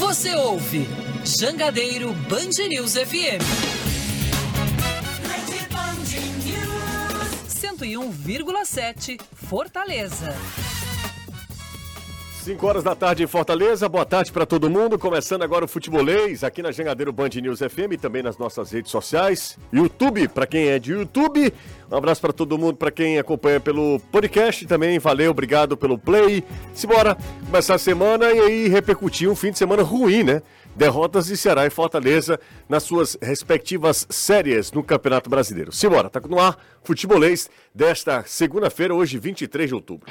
Você ouve Jangadeiro Band News FM. 101,7 Fortaleza. 5 horas da tarde em Fortaleza, boa tarde para todo mundo. Começando agora o Futebolês aqui na Jangadeiro Band News FM e também nas nossas redes sociais. YouTube, para quem é de YouTube. Um abraço para todo mundo, para quem acompanha pelo podcast também. Valeu, obrigado pelo play. Simbora começar a semana e aí repercutir um fim de semana ruim, né? Derrotas de Ceará e Fortaleza nas suas respectivas séries no Campeonato Brasileiro. Simbora, tá no ar Futebolês desta segunda-feira, hoje 23 de outubro.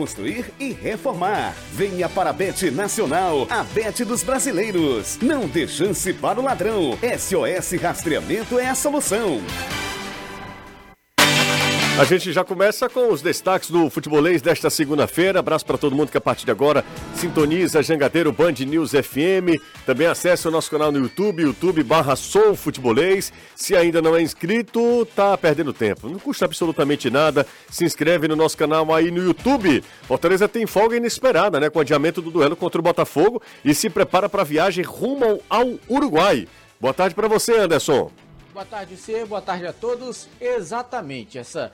construir e reformar. Venha para a Bet Nacional, a Bet dos brasileiros. Não dê chance para o ladrão. SOS Rastreamento é a solução. A gente já começa com os destaques do futebolês desta segunda-feira. Abraço para todo mundo que a partir de agora sintoniza Jangadeiro Band News FM. Também acesse o nosso canal no YouTube, YouTube barra Sou Futebolês. Se ainda não é inscrito, tá perdendo tempo. Não custa absolutamente nada. Se inscreve no nosso canal aí no YouTube. Fortaleza tem folga inesperada, né? Com o adiamento do duelo contra o Botafogo e se prepara para a viagem rumo ao Uruguai. Boa tarde para você, Anderson. Boa tarde, você. Boa tarde a todos. Exatamente, essa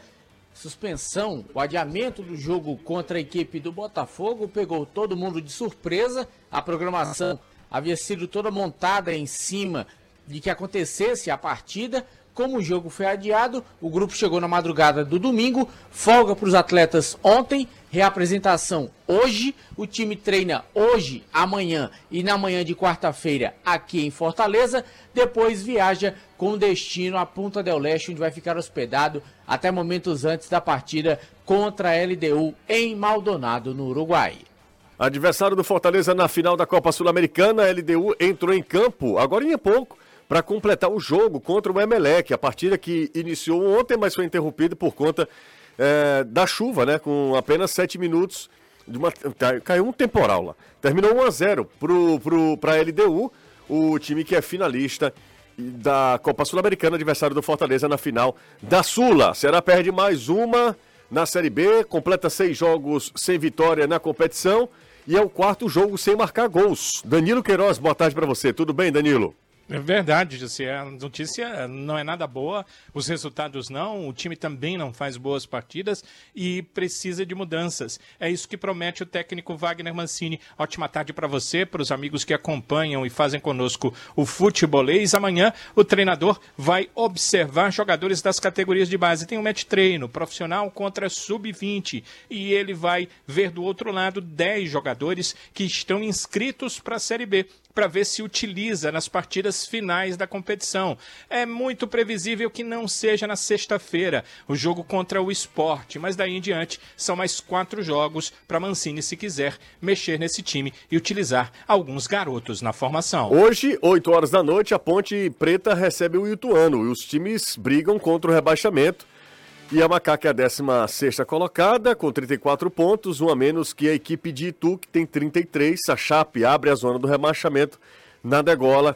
suspensão, o adiamento do jogo contra a equipe do Botafogo pegou todo mundo de surpresa. A programação havia sido toda montada em cima de que acontecesse a partida. Como o jogo foi adiado, o grupo chegou na madrugada do domingo, folga para os atletas ontem, reapresentação hoje. O time treina hoje, amanhã e na manhã de quarta-feira aqui em Fortaleza. Depois viaja com destino à Punta del Leste, onde vai ficar hospedado até momentos antes da partida contra a LDU em Maldonado, no Uruguai. Adversário do Fortaleza na final da Copa Sul-Americana, a LDU entrou em campo agora em pouco para completar o jogo contra o Emelec. A partida que iniciou ontem, mas foi interrompida por conta é, da chuva, né? Com apenas sete minutos. De uma, caiu um temporal lá. Terminou 1 a 0 para a LDU, o time que é finalista da Copa Sul-Americana, adversário do Fortaleza na final da Sula. Será perde mais uma na Série B, completa seis jogos sem vitória na competição e é o quarto jogo sem marcar gols. Danilo Queiroz, boa tarde para você. Tudo bem, Danilo? É verdade, José. A notícia não é nada boa, os resultados não, o time também não faz boas partidas e precisa de mudanças. É isso que promete o técnico Wagner Mancini. Ótima tarde para você, para os amigos que acompanham e fazem conosco o futebolês. Amanhã o treinador vai observar jogadores das categorias de base. Tem um match treino profissional contra sub-20 e ele vai ver do outro lado 10 jogadores que estão inscritos para a Série B para ver se utiliza nas partidas finais da competição. É muito previsível que não seja na sexta-feira o jogo contra o esporte, mas daí em diante são mais quatro jogos para Mancini, se quiser, mexer nesse time e utilizar alguns garotos na formação. Hoje, 8 horas da noite, a Ponte Preta recebe o Ituano e os times brigam contra o rebaixamento. E a Macaca é a 16 colocada, com 34 pontos, um a menos que a equipe de Itu, que tem 33. A Chape abre a zona do rebaixamento na degola,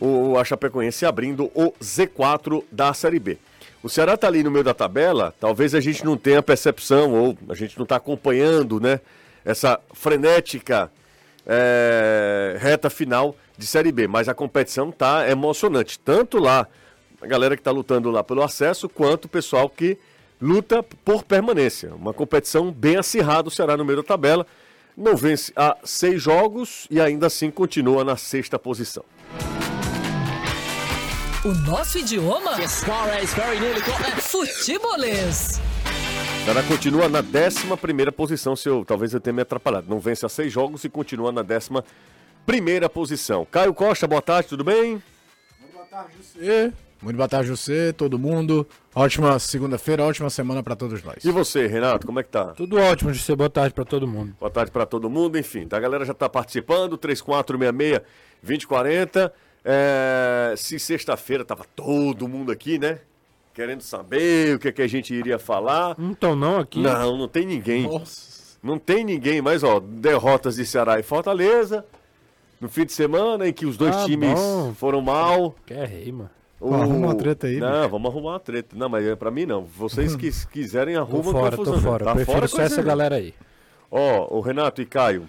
o, a Chapecoense abrindo o Z4 da Série B. O Ceará está ali no meio da tabela, talvez a gente não tenha percepção, ou a gente não está acompanhando, né? Essa frenética é, reta final de Série B, mas a competição tá emocionante, tanto lá a galera que está lutando lá pelo acesso, quanto o pessoal que luta por permanência. Uma competição bem acirrada, o Ceará no meio da tabela. Não vence há seis jogos e ainda assim continua na sexta posição. O nosso idioma? Futebolês. O Ceará continua na décima primeira posição, se eu, talvez eu tenha me atrapalhado. Não vence há seis jogos e continua na décima primeira posição. Caio Costa, boa tarde, tudo bem? Tarde, você. Muito boa tarde, você, todo mundo. Ótima segunda-feira, ótima semana para todos nós. E você, Renato, como é que tá? Tudo ótimo, de ser boa tarde para todo mundo. Boa tarde para todo mundo, enfim. A galera já tá participando, 3466 2040. É, se sexta-feira tava todo mundo aqui, né? Querendo saber o que, é que a gente iria falar. Não estão não aqui? Não, não tem ninguém. Nossa. Não tem ninguém, mas ó, derrotas de Ceará e Fortaleza. No fim de semana em que os dois Ah, times bom. foram mal. Quer rei, mano. O- arruma uma treta aí, Não, vamos arrumar uma treta. Não, mas é pra mim não. Vocês que quiserem Tô arrumam fora, confusão. tô fora. Tá Prefiro fora só essa galera aí. Ó, o Renato e Caio.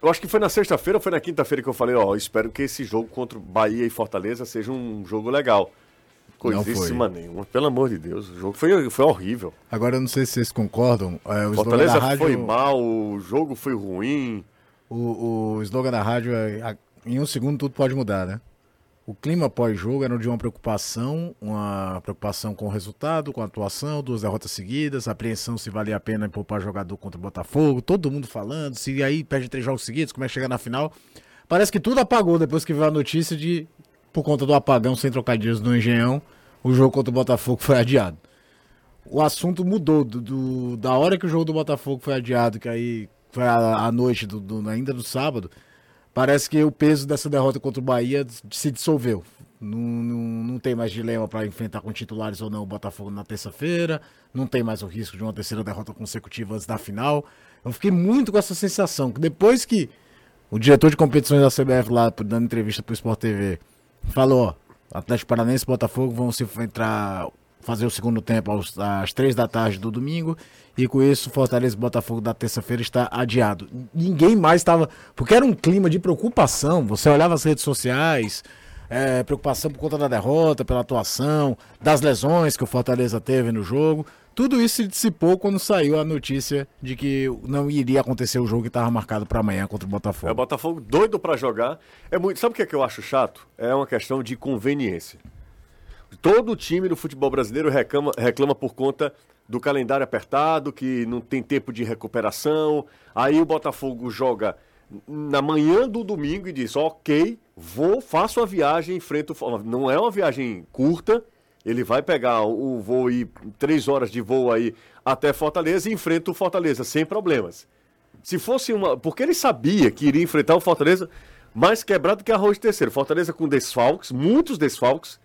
Eu acho que foi na sexta-feira ou foi na quinta-feira que eu falei, ó, espero que esse jogo contra Bahia e Fortaleza seja um jogo legal. Coisíssima nenhuma, pelo amor de Deus. O jogo foi, foi horrível. Agora eu não sei se vocês concordam. é, Fortaleza rádio, foi mal, o jogo foi ruim. O, o slogan da rádio é em um segundo tudo pode mudar, né? O clima pós-jogo era de uma preocupação, uma preocupação com o resultado, com a atuação, duas derrotas seguidas, apreensão se valia a pena poupar jogador contra o Botafogo, todo mundo falando, se aí perde três jogos seguidos, como é que chega na final. Parece que tudo apagou depois que veio a notícia de, por conta do apagão sem trocadilhos no Engenhão, o jogo contra o Botafogo foi adiado. O assunto mudou do, do- da hora que o jogo do Botafogo foi adiado, que aí foi a, a noite do, do- ainda do sábado. Parece que o peso dessa derrota contra o Bahia se dissolveu. Não, não, não tem mais dilema para enfrentar com titulares ou não o Botafogo na terça-feira. Não tem mais o risco de uma terceira derrota consecutiva antes da final. Eu fiquei muito com essa sensação que depois que o diretor de competições da CBF lá, dando entrevista pro Sport TV, falou, ó, Atlético Paranaense e Botafogo vão se entrar, fazer o segundo tempo aos- às três da tarde do domingo, e com isso Fortaleza e Botafogo da terça-feira está adiado. Ninguém mais estava, porque era um clima de preocupação, você olhava as redes sociais, é, preocupação por conta da derrota, pela atuação, das lesões que o Fortaleza teve no jogo. Tudo isso se dissipou quando saiu a notícia de que não iria acontecer o jogo que estava marcado para amanhã contra o É o Botafogo. Botafogo doido pra jogar. É muito. Sabe o que, é que eu acho chato? É uma questão de conveniência. Todo time do futebol brasileiro reclama, reclama por conta do calendário apertado, que não tem tempo de recuperação. Aí o Botafogo joga na manhã do domingo e diz: Ok, vou, faço a viagem, enfrento. o For-". Não é uma viagem curta. Ele vai pegar o voo e três horas de voo aí até Fortaleza e enfrenta o Fortaleza sem problemas. Se fosse uma. Porque ele sabia que iria enfrentar o Fortaleza mais quebrado que arroz de terceiro. Fortaleza com desfalques, muitos desfalques,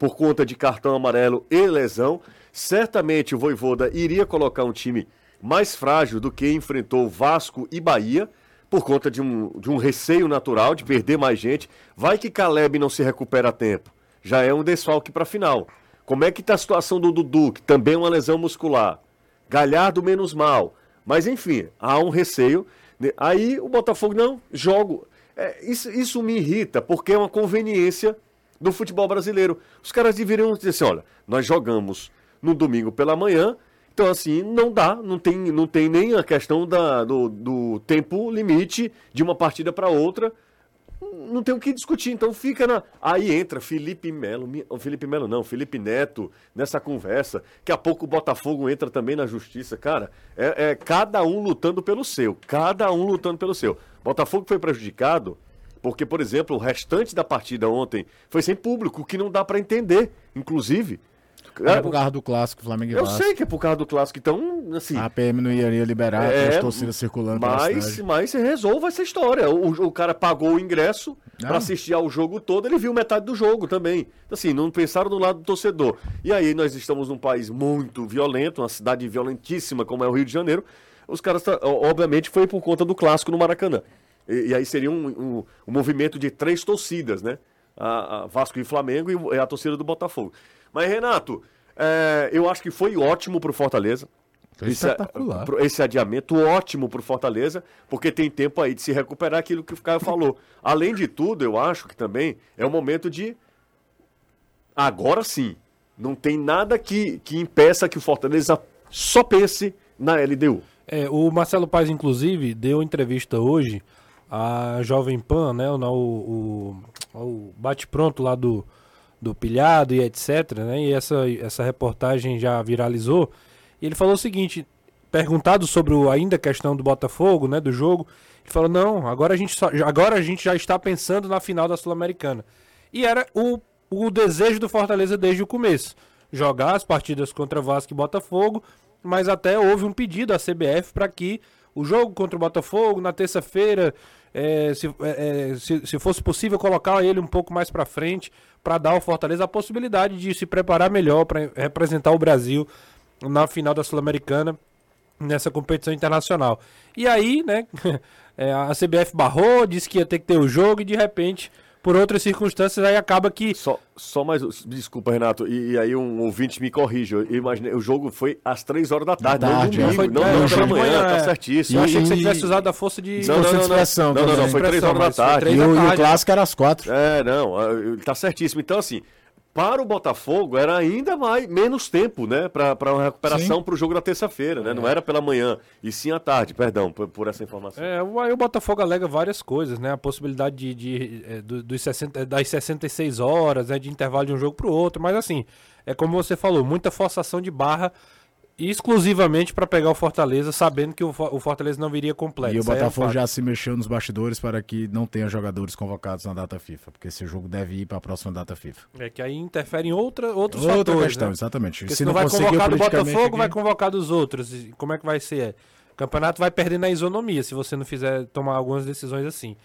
por conta de cartão amarelo e lesão. Certamente o Voivoda iria colocar um time mais frágil do que enfrentou Vasco e Bahia, por conta de um, de um receio natural de perder mais gente. Vai que Caleb não se recupera a tempo. Já é um desfalque para a final. Como é que está a situação do Dudu, que também é uma lesão muscular? Galhardo menos mal. Mas enfim, há um receio. Aí o Botafogo, não, jogo. É, isso, isso me irrita, porque é uma conveniência do futebol brasileiro. Os caras deveriam dizer assim: olha, nós jogamos no domingo pela manhã, então assim, não dá, não tem, não tem nem a questão da, do, do tempo limite de uma partida para outra. Não tem o que discutir, então fica na. Aí entra Felipe Melo, mi- o Felipe Melo não, Felipe Neto nessa conversa. Daqui a pouco o Botafogo entra também na justiça. Cara, é, é cada um lutando pelo seu. Cada um lutando pelo seu. Botafogo foi prejudicado porque, por exemplo, o restante da partida ontem foi sem público, o que não dá para entender, inclusive. Era por causa do clássico Flamengo e Eu Vasco. sei que é por causa do clássico, então, assim. A PM não iria liberar É, as torcidas circulando Mas, mas resolva essa história. O, o cara pagou o ingresso para assistir ao jogo todo, ele viu metade do jogo também. Assim, não pensaram do lado do torcedor. E aí nós estamos num país muito violento, uma cidade violentíssima como é o Rio de Janeiro. Os caras, tá- obviamente, foi por conta do clássico no Maracanã. E, e aí seria um, um- um movimento de três torcidas, né? A, a Vasco e Flamengo e o- a torcida do Botafogo. Mas, Renato, é, eu acho que foi ótimo pro Fortaleza. Foi Esse, esse adiamento ótimo pro Fortaleza, porque tem tempo aí de se recuperar aquilo que o Caio falou. Além de tudo, eu acho que também é o momento de. Agora sim. Não tem nada que, que impeça que o Fortaleza só pense na LDU. É, o Marcelo Paz, inclusive, deu entrevista hoje à Jovem Pan, né? O, o, o bate-pronto lá do, do Pilhado e etc. Né, e essa, essa reportagem já viralizou. E ele falou o seguinte: perguntado sobre o, ainda a questão do Botafogo, né? Do jogo, ele falou: não, agora a gente, só, agora a gente já está pensando na final da Sul-Americana. E era o o desejo do Fortaleza desde o começo. Jogar as partidas contra Vasco e Botafogo, mas até houve um pedido à CBF para que o jogo contra o Botafogo na terça-feira, é, se, é, se, se, fosse possível, colocar ele um pouco mais para frente, para dar ao Fortaleza a possibilidade de se preparar melhor para representar o Brasil na final da Sul-Americana nessa competição internacional. E aí, né, a CBF barrou, disse que ia ter que ter o jogo e de repente por outras circunstâncias, aí acaba que. Só, só mais. Desculpa, Renato. E, e aí um ouvinte me corrige. Eu imaginei. O jogo foi às 3 horas da tarde, da tarde, não domingo, foi, não, é, não pela manhã, manhã, tá é. certíssimo. Eu achei que você tivesse usado a força de. Não, não, não, não, não, não, não, também. foi 3 Expressão, horas da tarde. três E da o, e o clássico era às quatro. É, não, ah, tá certíssimo. Então, assim, para o Botafogo era ainda mais, menos tempo, né? Para uma recuperação para o jogo da terça-feira, né? Não era pela manhã, e sim à tarde, perdão por, por essa informação. É, o- Botafogo alega várias coisas, né? A possibilidade de, de, é, do- dos 60, das 66 horas, né? de intervalo de um jogo para o outro, mas assim, é como você falou, muita forçação de barra exclusivamente para pegar o Fortaleza, sabendo que o, Fo- o Fortaleza não viria completo. E o é um Botafogo fato. já se mexeu nos bastidores para que não tenha jogadores convocados na data FIFA, porque esse jogo deve ir para a próxima data FIFA. É que aí interfere em outra, outros Outra fatores, questão, né? exatamente. Porque se se não não vai conseguir convocar do politicamente Botafogo, vai aqui- convocar dos outros. E como é que vai ser? O campeonato vai perdendo a isonomia se você não fizer tomar algumas decisões assim.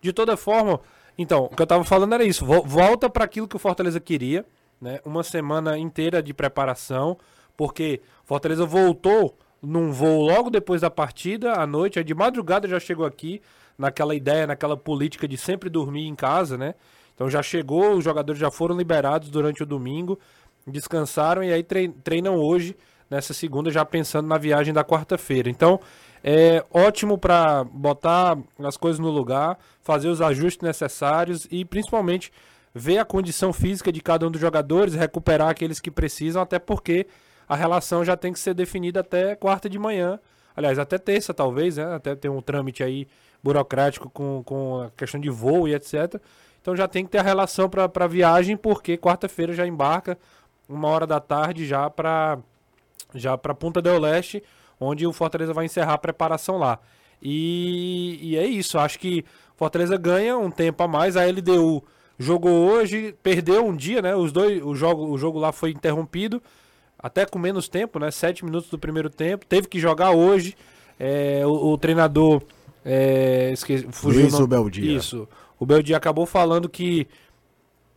De toda forma, então, o que eu tava falando era isso. Vo- Volta para aquilo que o Fortaleza queria, né? Uma semana inteira de preparação, porque Fortaleza voltou num voo logo depois da partida, à noite, aí de madrugada já chegou aqui, naquela ideia, naquela política de sempre dormir em casa, né? Então já chegou, os jogadores já foram liberados durante o domingo, descansaram e aí trei- treinam hoje, nessa segunda, já pensando na viagem da quarta-feira. Então, é ótimo para botar as coisas no lugar, fazer os ajustes necessários e principalmente ver a condição física de cada um dos jogadores, recuperar aqueles que precisam, até porque a relação já tem que ser definida até quarta de manhã. Aliás, até terça, talvez, né? Até tem um trâmite aí burocrático com, com a questão de voo e etc. Então já tem que ter a relação para viagem, porque quarta-feira já embarca, uma hora da tarde, já para já para Punta del Leste, onde o Fortaleza vai encerrar a preparação lá. E, e é isso, acho que Fortaleza ganha um tempo a mais, a LDU jogou hoje, perdeu um dia, né? Os dois, o jogo, o jogo lá foi interrompido, até com menos tempo, né? Sete minutos do primeiro tempo, teve que jogar hoje. É, o, o treinador é, esqueci, fugiu Luiz o nome- Ubeldia. Isso. O Beldia acabou falando que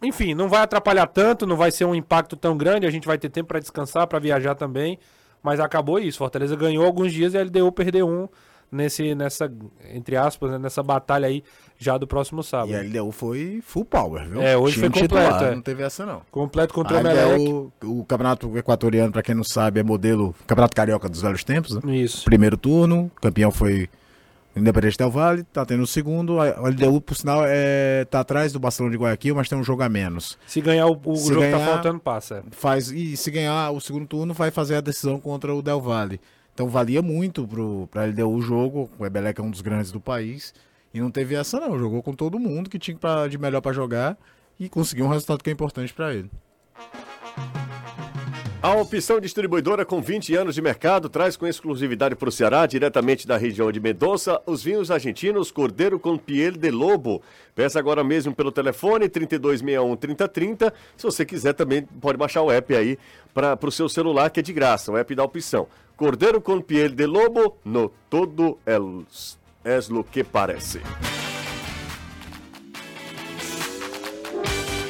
enfim, não vai atrapalhar tanto, não vai ser um impacto tão grande, a gente vai ter tempo para descansar, para viajar também, mas acabou isso. Fortaleza ganhou alguns dias e a LDU perdeu um nesse nessa entre aspas, né, nessa batalha aí já do próximo sábado. E a LDU foi full power, viu? É, hoje Time foi completo, é. Não teve essa, não. Completo contra A o Emelec. LDU, o campeonato equatoriano, para quem não sabe, é modelo Campeonato Carioca dos velhos tempos, né? Isso. Primeiro turno, campeão foi o Independente Del Vale, tá tendo o segundo. A LDU, por sinal, é, tá atrás do Barcelona de Guayaquil, mas tem um jogo a menos. Se ganhar o, o Se jogo que tá ganhar- faltando, passa. é. Faz, e se ganhar o segundo turno, vai fazer a decisão contra o Del Valle. Então valia muito pro, pra LDU o jogo. O Ebelec é um dos grandes do país. E não teve essa, não. Jogou com todo mundo que tinha pra, de melhor pra jogar e conseguiu um resultado que é importante pra ele. A opção distribuidora com 20 anos de mercado traz com exclusividade para o Ceará, diretamente da região de Mendonça, os vinhos argentinos Cordeiro com Piel de Lobo. Peça agora mesmo pelo telefone 3261-3030. Se você quiser também pode baixar o app aí para o seu celular, que é de graça, o app da opção. Cordeiro com Piel de Lobo, no todo es, es lo que parece.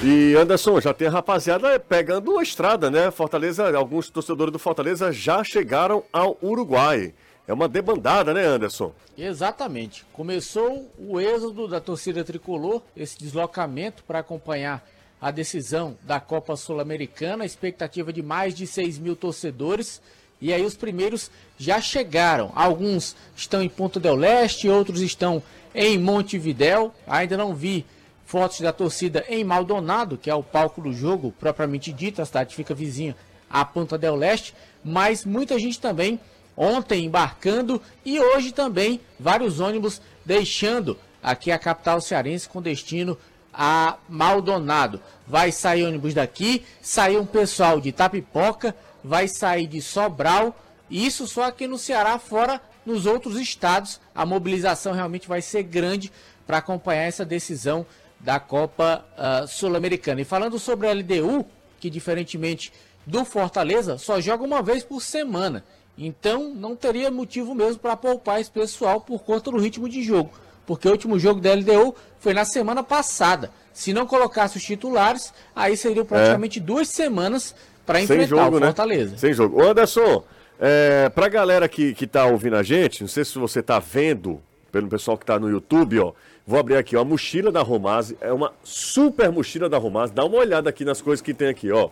E Anderson, já tem a rapaziada pegando a estrada, né? Fortaleza, alguns torcedores do Fortaleza já chegaram ao Uruguai. É uma debandada, né, Anderson? Exatamente. Começou o êxodo da torcida tricolor, esse deslocamento para acompanhar a decisão da Copa Sul-Americana, expectativa de mais de 6 mil torcedores. E aí os primeiros já chegaram. Alguns estão em Ponta del Leste, outros estão em Montevidéu. Ainda não vi fotos da torcida em Maldonado, que é o palco do jogo propriamente dito, a cidade fica vizinha à Ponta del Leste, mas muita gente também ontem embarcando e hoje também vários ônibus deixando aqui a capital cearense com destino a Maldonado. Vai sair ônibus daqui, sair um pessoal de Tapipoca, vai sair de Sobral, isso só aqui no Ceará, fora nos outros estados. A mobilização realmente vai ser grande para acompanhar essa decisão da Copa ah, Sul-Americana. E falando sobre a LDU, que diferentemente do Fortaleza, só joga uma vez por semana. Então não teria motivo mesmo para poupar esse pessoal por conta do ritmo de jogo. Porque o último jogo da LDU foi na semana passada. Se não colocasse os titulares, aí seriam praticamente duas semanas para Sem enfrentar jogo, o né? Fortaleza. Sem jogo. Ô, Anderson, é, pra galera que, que tá ouvindo a gente, não sei se você tá vendo, pelo pessoal que tá no YouTube, ó. Vou abrir aqui, ó, a mochila da Romase. É uma super mochila da Romase. Dá uma olhada aqui nas coisas que tem aqui, ó.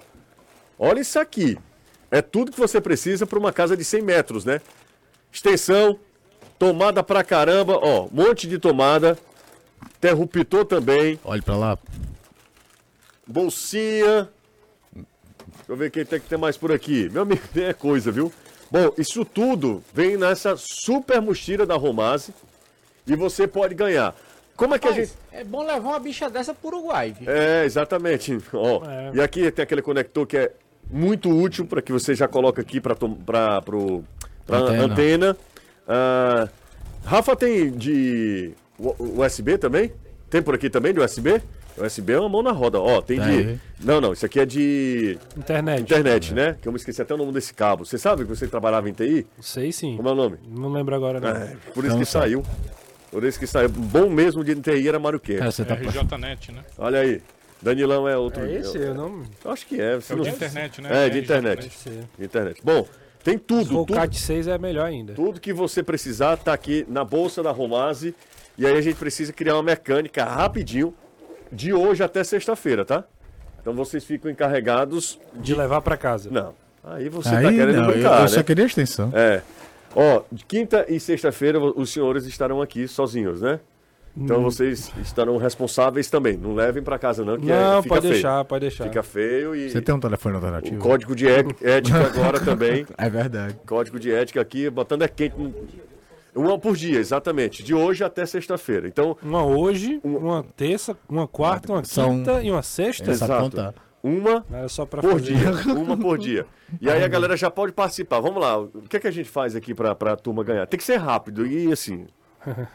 Olha isso aqui. É tudo que você precisa para uma casa de 100 metros, né? Extensão, tomada pra caramba, ó, monte de tomada, interruptor também, Olhe pra lá. bolsinha. Deixa eu ver quem tem que ter mais por aqui. Meu amigo, é coisa, viu? Bom, isso tudo vem nessa super mochila da Romase e você pode ganhar. Como é que a gente. Mas é bom levar uma bicha dessa pro Uruguai, viu? É, exatamente. Ó, É. E aqui tem aquele conector que é muito útil para que você já coloca aqui para para pro pra antena. Antena. Ah, Rafa tem de USB também? Tem por aqui também de USB? USB é uma mão na roda. Ó, tem de. Tem. Não, não, isso aqui é de Internet. internet, né? Que eu me esqueci até o nome desse cabo. Você sabe que você trabalhava em TI? Sei sim. Como é o nome? Não lembro agora, não. É, por isso Não que sabe. saiu. Por isso que saiu. Bom mesmo de TI era Mário Quer. É, você tá... RJNet, né? Olha aí. Danilão é outro. É esse? Eu não. Eu acho que é. Você É o não- de internet, né? É, de internet. sei. De internet. Bom, tem tudo. O Tudo, CAT 6 é melhor ainda. tudo que você precisar tá aqui na bolsa da Romase. E aí a gente precisa criar uma mecânica rapidinho, de hoje até sexta-feira, tá? Então vocês ficam encarregados. De levar pra casa. Não. Aí você Aí, tá querendo não, eu, brincar, eu só né? queria a extensão. É. Ó, de quinta e sexta-feira os senhores estarão aqui sozinhos, né? Então Hum. vocês estarão responsáveis também. Não levem pra casa não, que é, Não, fica pode feio. deixar, pode deixar. Fica feio e Você tem um telefone o alternativo? código de é- ética agora também. É verdade. Código de ética aqui, botando é quente. Uma por dia, exatamente. De hoje até sexta-feira. Então, Uma hoje, uma terça, uma quarta, uma São- quinta e uma sexta. Essa Exato. conta. uma Era só pra por fazer. dia. Uma por dia. E aí a galera já pode participar. Vamos lá. O que, é que a gente faz aqui pra, pra turma ganhar? Tem que ser rápido e assim. Uma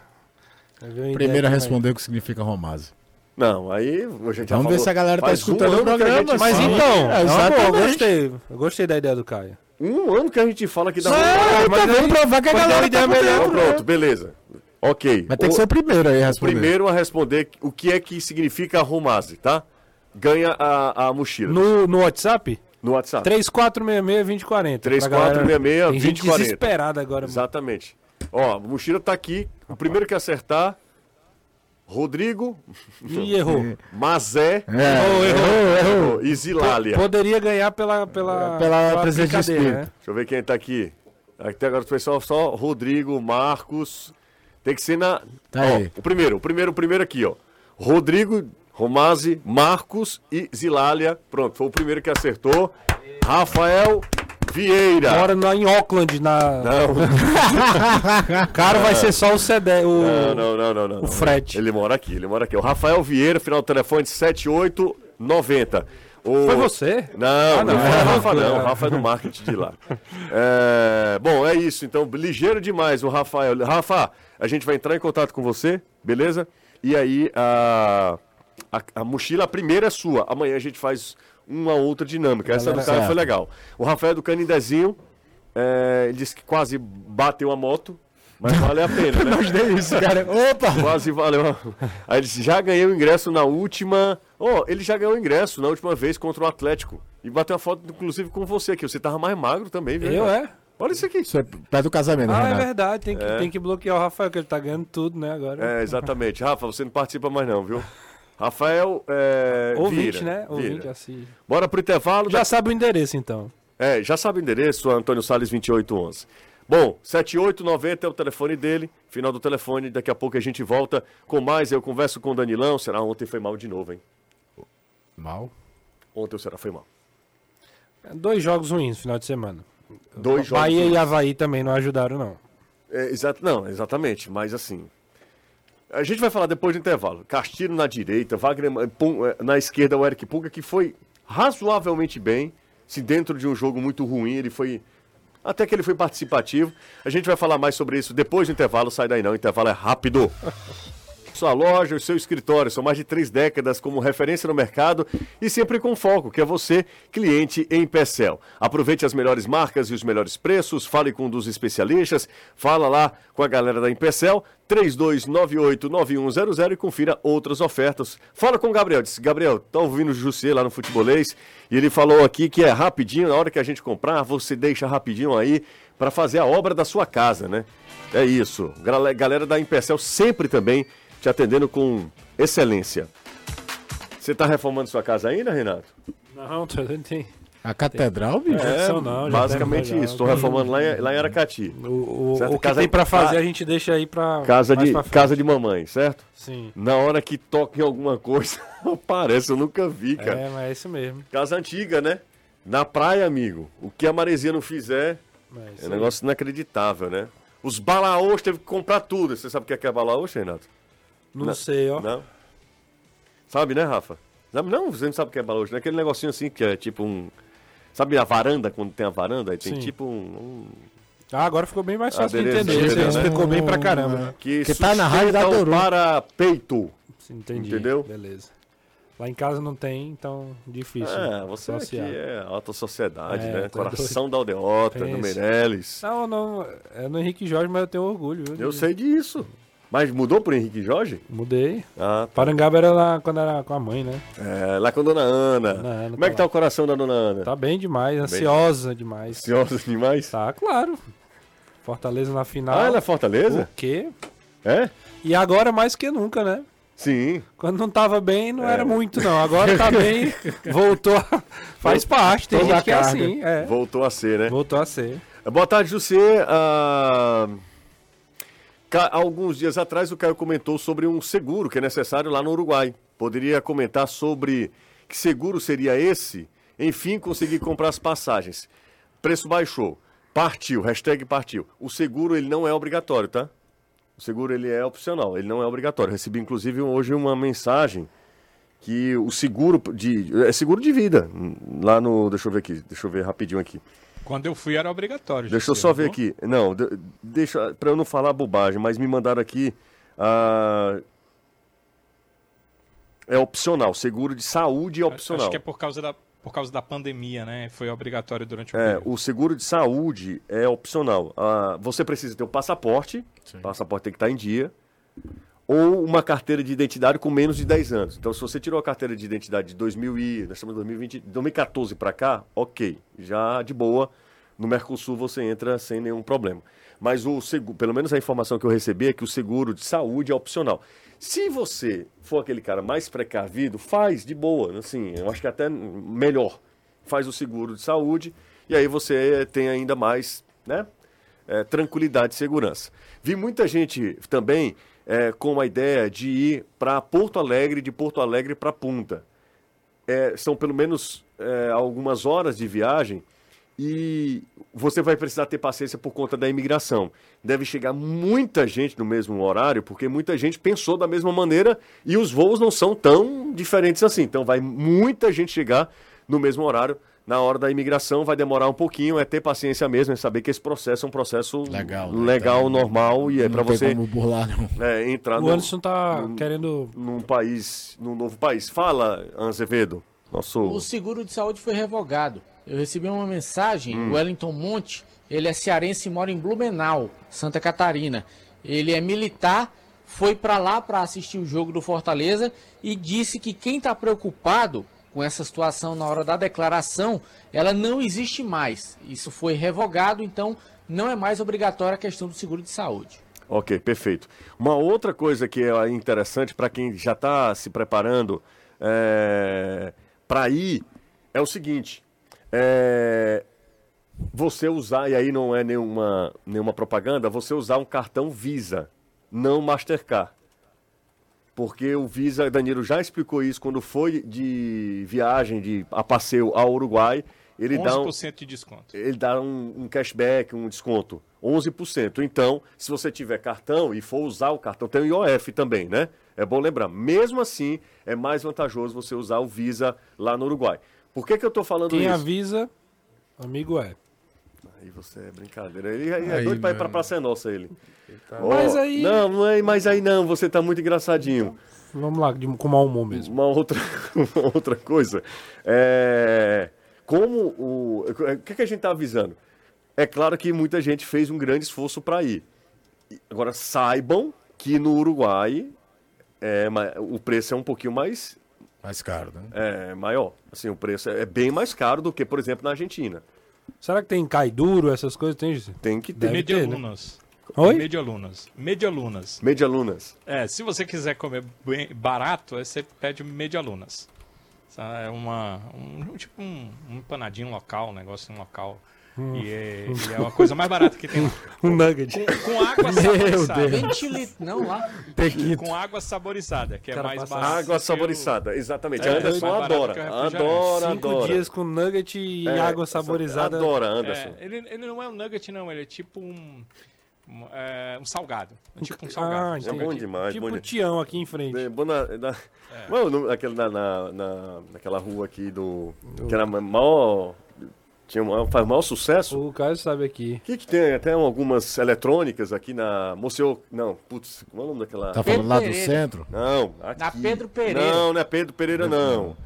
Primeiro a responder o que significa Romase. Não, aí a gente já Vamos ver falou. se a galera tá escutando um o a programa, Mas fala- então, É, é uma eu gostei. Eu gostei da ideia do Caio. Um ano que a gente fala que dá É, mas tá aí- provar que a galera tá melhor, Então, pronto, beleza. Ok. Ter que O- ser o primeiro aí a o responder. primeiro a responder o que é que significa Romase, tá? Ganha a, a mochila no, No, no WhatsApp, WhatsApp. 3466-2040. 3466 Tem gente 2040. desesperada agora. mano. Exatamente. Ó, a mochila tá aqui. O primeiro que acertar, Rodrigo, E errou. É, Mazé Errou, errou. errou, e Zilália. Poderia ganhar pela, pela, Pela presença de espírito. né? Deixa eu ver quem tá aqui. Até agora o pessoal só Rodrigo, Marcos. Tem que ser na. Tá ó, aí. O primeiro, o primeiro, o primeiro aqui, ó. Rodrigo, Romase, Marcos e Zilália. Pronto, foi o primeiro que acertou. Rafael Vieira. Mora lá em Auckland, na... Não, O cara vai ser só o CD, o... não, não, não, não, não. O frete. Ele mora aqui, ele mora aqui. O Rafael Vieira, final do telefone 7890. O... Foi você? Não, Ah, não, não, foi é o Rafa não, o Rafa é do marketing de lá. É, Bom, é isso, então, ligeiro demais o Rafael. Rafa, a gente vai entrar em contato com você, beleza? E aí, a, a, a mochila, a primeira é sua. Amanhã a gente faz uma outra dinâmica. Essa do Galera, cara foi legal. O Rafael é do Canindezinho, é, ele disse que quase bateu a moto, mas vale a pena, né? Imaginei isso, cara. Opa! Quase valeu. Aí ele disse, já ganhei o ingresso na última. Ó, ele já ganhou o ingresso na última vez contra o Atlético. E bateu uma foto, inclusive, com você aqui. Você tava mais magro também, viu? Eu, é? Olha isso aqui. Isso é perto do casamento, Ah, é Renato. verdade. Tem que, tem que bloquear o Rafael, que ele tá ganhando tudo, né, agora. É, exatamente. Rafa, você não participa mais não, viu? Rafael é, Ouvinte, Vieira. né? Vieira. Ouvinte, assim. Bora pro intervalo. Já da- sabe o endereço, então. É, já sabe o endereço, Antônio Salles 2811. Bom, 7890 é o telefone dele. Final do telefone, daqui a pouco a gente volta com mais. Eu converso com o Danilão. Será ontem foi mal de novo, hein? Mal. Ontem o Será foi mal. Dois jogos ruins no final de semana. Dois jogos. Bahia e. Havaí também não ajudaram, não. É, exato, não, exatamente, mas assim. A gente vai falar depois do intervalo. Castilho na direita, Wagner eh, Pum- eh, na esquerda, o Eric Puga, que foi razoavelmente bem. Se dentro de um jogo muito ruim, ele foi. Até que ele foi participativo. A gente vai falar mais sobre isso depois do intervalo. Sai daí não, o intervalo é rápido. sua loja, o seu escritório. São mais de três décadas como referência no mercado e sempre com foco, que é você, cliente em Pecel. Aproveite as melhores marcas e os melhores preços, fale com um dos especialistas, fala lá com a galera da Impecel, 32989100 e confira outras ofertas. Fala com o Gabriel, disse, Gabriel, tá ouvindo o Jussier lá no Futebolês e ele falou aqui que é rapidinho, na hora que a gente comprar, você deixa rapidinho aí para fazer a obra da sua casa, né? É isso. Gal- Galera da Impecel sempre também te atendendo com excelência. Você tá reformando sua casa ainda, Renato? Não, não tem. A catedral, bicho. É, Não, basicamente já. isso. Estou reformando lá em, lá em Aracati. O, o, o que casa- tem pra fazer a gente deixa aí pra. Casa mais de, casa de mamãe, certo? Sim. Na hora que toca em alguma coisa, aparece, eu nunca vi, cara. É, mas é isso mesmo. Casa antiga, né? Na praia, amigo. O que a maresia não fizer É é um negócio inacreditável, né? Os balaôs teve que comprar tudo. Você sabe o que é, que é balaôs, Renato? Não, Não. sei, ó. Não? Sabe, né, Rafa? Não, você não sabe o que é balaús, né? Aquele negocinho assim que é tipo um. Sabe a varanda, quando tem a varanda? Aí tem Sim. tipo um. Ah, agora ficou bem mais Ah, fácil de entender. Você né? explicou bem pra caramba. um que Que tá na rádio da sustenta o Doru. parapeito. Sim, Entendi. Entendeu? Beleza. Lá em casa não tem, então difícil. É, você aqui associar. é alta sociedade, É, né? Coração da Aldeota, do Pensa. Meirelles. Não, não. É no Henrique Jorge, mas eu tenho orgulho. viu, Eu sei disso. Mas mudou pro Henrique Jorge? Mudei. Ah, Parangaba era lá quando era com a mãe, né? é, lá com a dona Ana. Dona Ana Como é tá que tá lá. o coração da dona Ana? Tá bem demais, ansiosa demais. Ansiosa demais? Tá, claro. Fortaleza na final. Ah, ela é Fortaleza? O quê? É? E agora mais que nunca, né? Sim. Quando não tava bem, É. não era muito, não. Agora tá bem, voltou. a- Faz parte, tem Toda gente que é assim. É. Voltou a ser, né? Voltou a ser. Boa tarde, José. Ah, ca- Alguns dias atrás o Caio comentou sobre um seguro que é necessário lá no Uruguai. Poderia comentar sobre que seguro seria esse? Enfim, consegui comprar as passagens. Preço baixou. Partiu, hashtag partiu. O seguro ele não é obrigatório, tá? O seguro ele é opcional, ele não é obrigatório. Recebi inclusive hoje uma mensagem que o seguro de é seguro de vida lá no, deixa eu ver aqui, deixa eu ver rapidinho aqui. Quando eu fui era obrigatório. Deixa eu só ver aqui. Não, de- deixa para eu não falar bobagem, mas me mandaram aqui ah, é opcional, seguro de saúde é opcional. Acho que é por causa da, por causa da pandemia, né? Foi obrigatório durante o É, período. o seguro de saúde é opcional. Ah, você precisa ter o passaporte, o passaporte tem que estar em dia, ou uma carteira de identidade com menos de 10 anos. Então, se você tirou a carteira de identidade de 2000 e, nós estamos em 2020, 2014 para cá, ok, já de boa, no Mercosul você entra sem nenhum problema. Mas o seguro, pelo menos a informação que eu recebi é que o seguro de saúde é opcional. Se você for aquele cara mais precavido, faz de boa, assim, eu acho que até melhor. Faz o seguro de saúde e aí você tem ainda mais, né? é, tranquilidade e segurança. Vi muita gente também é, com a ideia de ir para Porto Alegre, de Porto Alegre para Punta. É, são pelo menos é, algumas horas de viagem e você vai precisar ter paciência por conta da imigração. Deve chegar muita gente no mesmo horário, porque muita gente pensou da mesma maneira e os voos não são tão diferentes assim. Então vai muita gente chegar no mesmo horário. Na hora da imigração vai demorar um pouquinho, é ter paciência mesmo, é saber que esse processo é um processo Legal, né? legal Então, normal e é para você como burlar, não. é, entrar O no, Anderson tá num- querendo. num país, num novo país. Fala, Azevedo, nosso O seguro de saúde foi revogado. Eu recebi uma mensagem, o Wellington Monte, ele é cearense e mora em Blumenau, Santa Catarina. Ele é militar, foi para lá para assistir o jogo do Fortaleza e disse que quem está preocupado com essa situação na hora da declaração, ela não existe mais. Isso foi revogado, então não é mais obrigatória a questão do seguro de saúde. Ok, perfeito. Uma outra coisa que é interessante para quem já está se preparando para ir é o seguinte: é, você usar, e aí não é nenhuma, nenhuma propaganda, você usar um cartão Visa, não Mastercard. Porque o Visa, Danilo já explicou isso quando foi de viagem de, a passeio ao Uruguai. Ele dá um, 11% de desconto. ele dá um, um cashback, um desconto, 11%. Então, se você tiver cartão e for usar o cartão, tem o IOF também, né? É bom lembrar. Mesmo assim, é mais vantajoso você usar o Visa lá no Uruguai. Por que, que eu estou falando Quem isso? avisa, amigo é. Aí você é brincadeira. Ele, ele é Aí, doido pra ir pra mano. Praça é Nossa, ele. Ó, Mas aí- Não, não é mais aí não, você tá muito engraçadinho. Vamos lá, de- com mau humor mesmo. Uma outra, uma outra coisa. É, como o. O que, que a gente tá avisando? É claro que muita gente fez um grande esforço para ir. Agora, saibam que no Uruguai é, o preço é um pouquinho mais Mais caro, né? é, maior. Assim, o preço é bem mais caro do que, por exemplo, na Argentina. Será que tem cai duro, essas coisas? Tem, Gisele? Tem que ter Deve ter, né? Medialunas. Oi? Medialunas. Medialunas. medialunas. É, se você quiser comer bem barato, você pede medialunas. É uma, um, tipo um, um empanadinho local, um negócio local. E, é, e é uma coisa mais barata que tem lá. Um nugget. Com água saborizada. 20 litros, não lá. Com água saborizada, que é Cara, mais barato. Água saborizada, exatamente. É, Anderson adora. Adora, Cinco adora. dias com nugget e É, água saborizada. Adora, Anderson. É, ele, ele não é um nugget, não, ele é tipo um. um, é, um salgado. É tipo um Ah, salgado. É bom demais. Tipo bom demais. Tião aqui em frente. É, bom na, na, é na, na, na- naquela rua aqui do. Que era maior. Tinha um, faz maior sucesso. O Caio sabe aqui. O que, que tem? Até algumas eletrônicas aqui na. Moceu. Não, putz, qual é o nome daquela. Tá Pedro falando lá do Pereira. centro? Não, aqui. Na Pedro Pereira. Não, não é Pedro Pereira, não.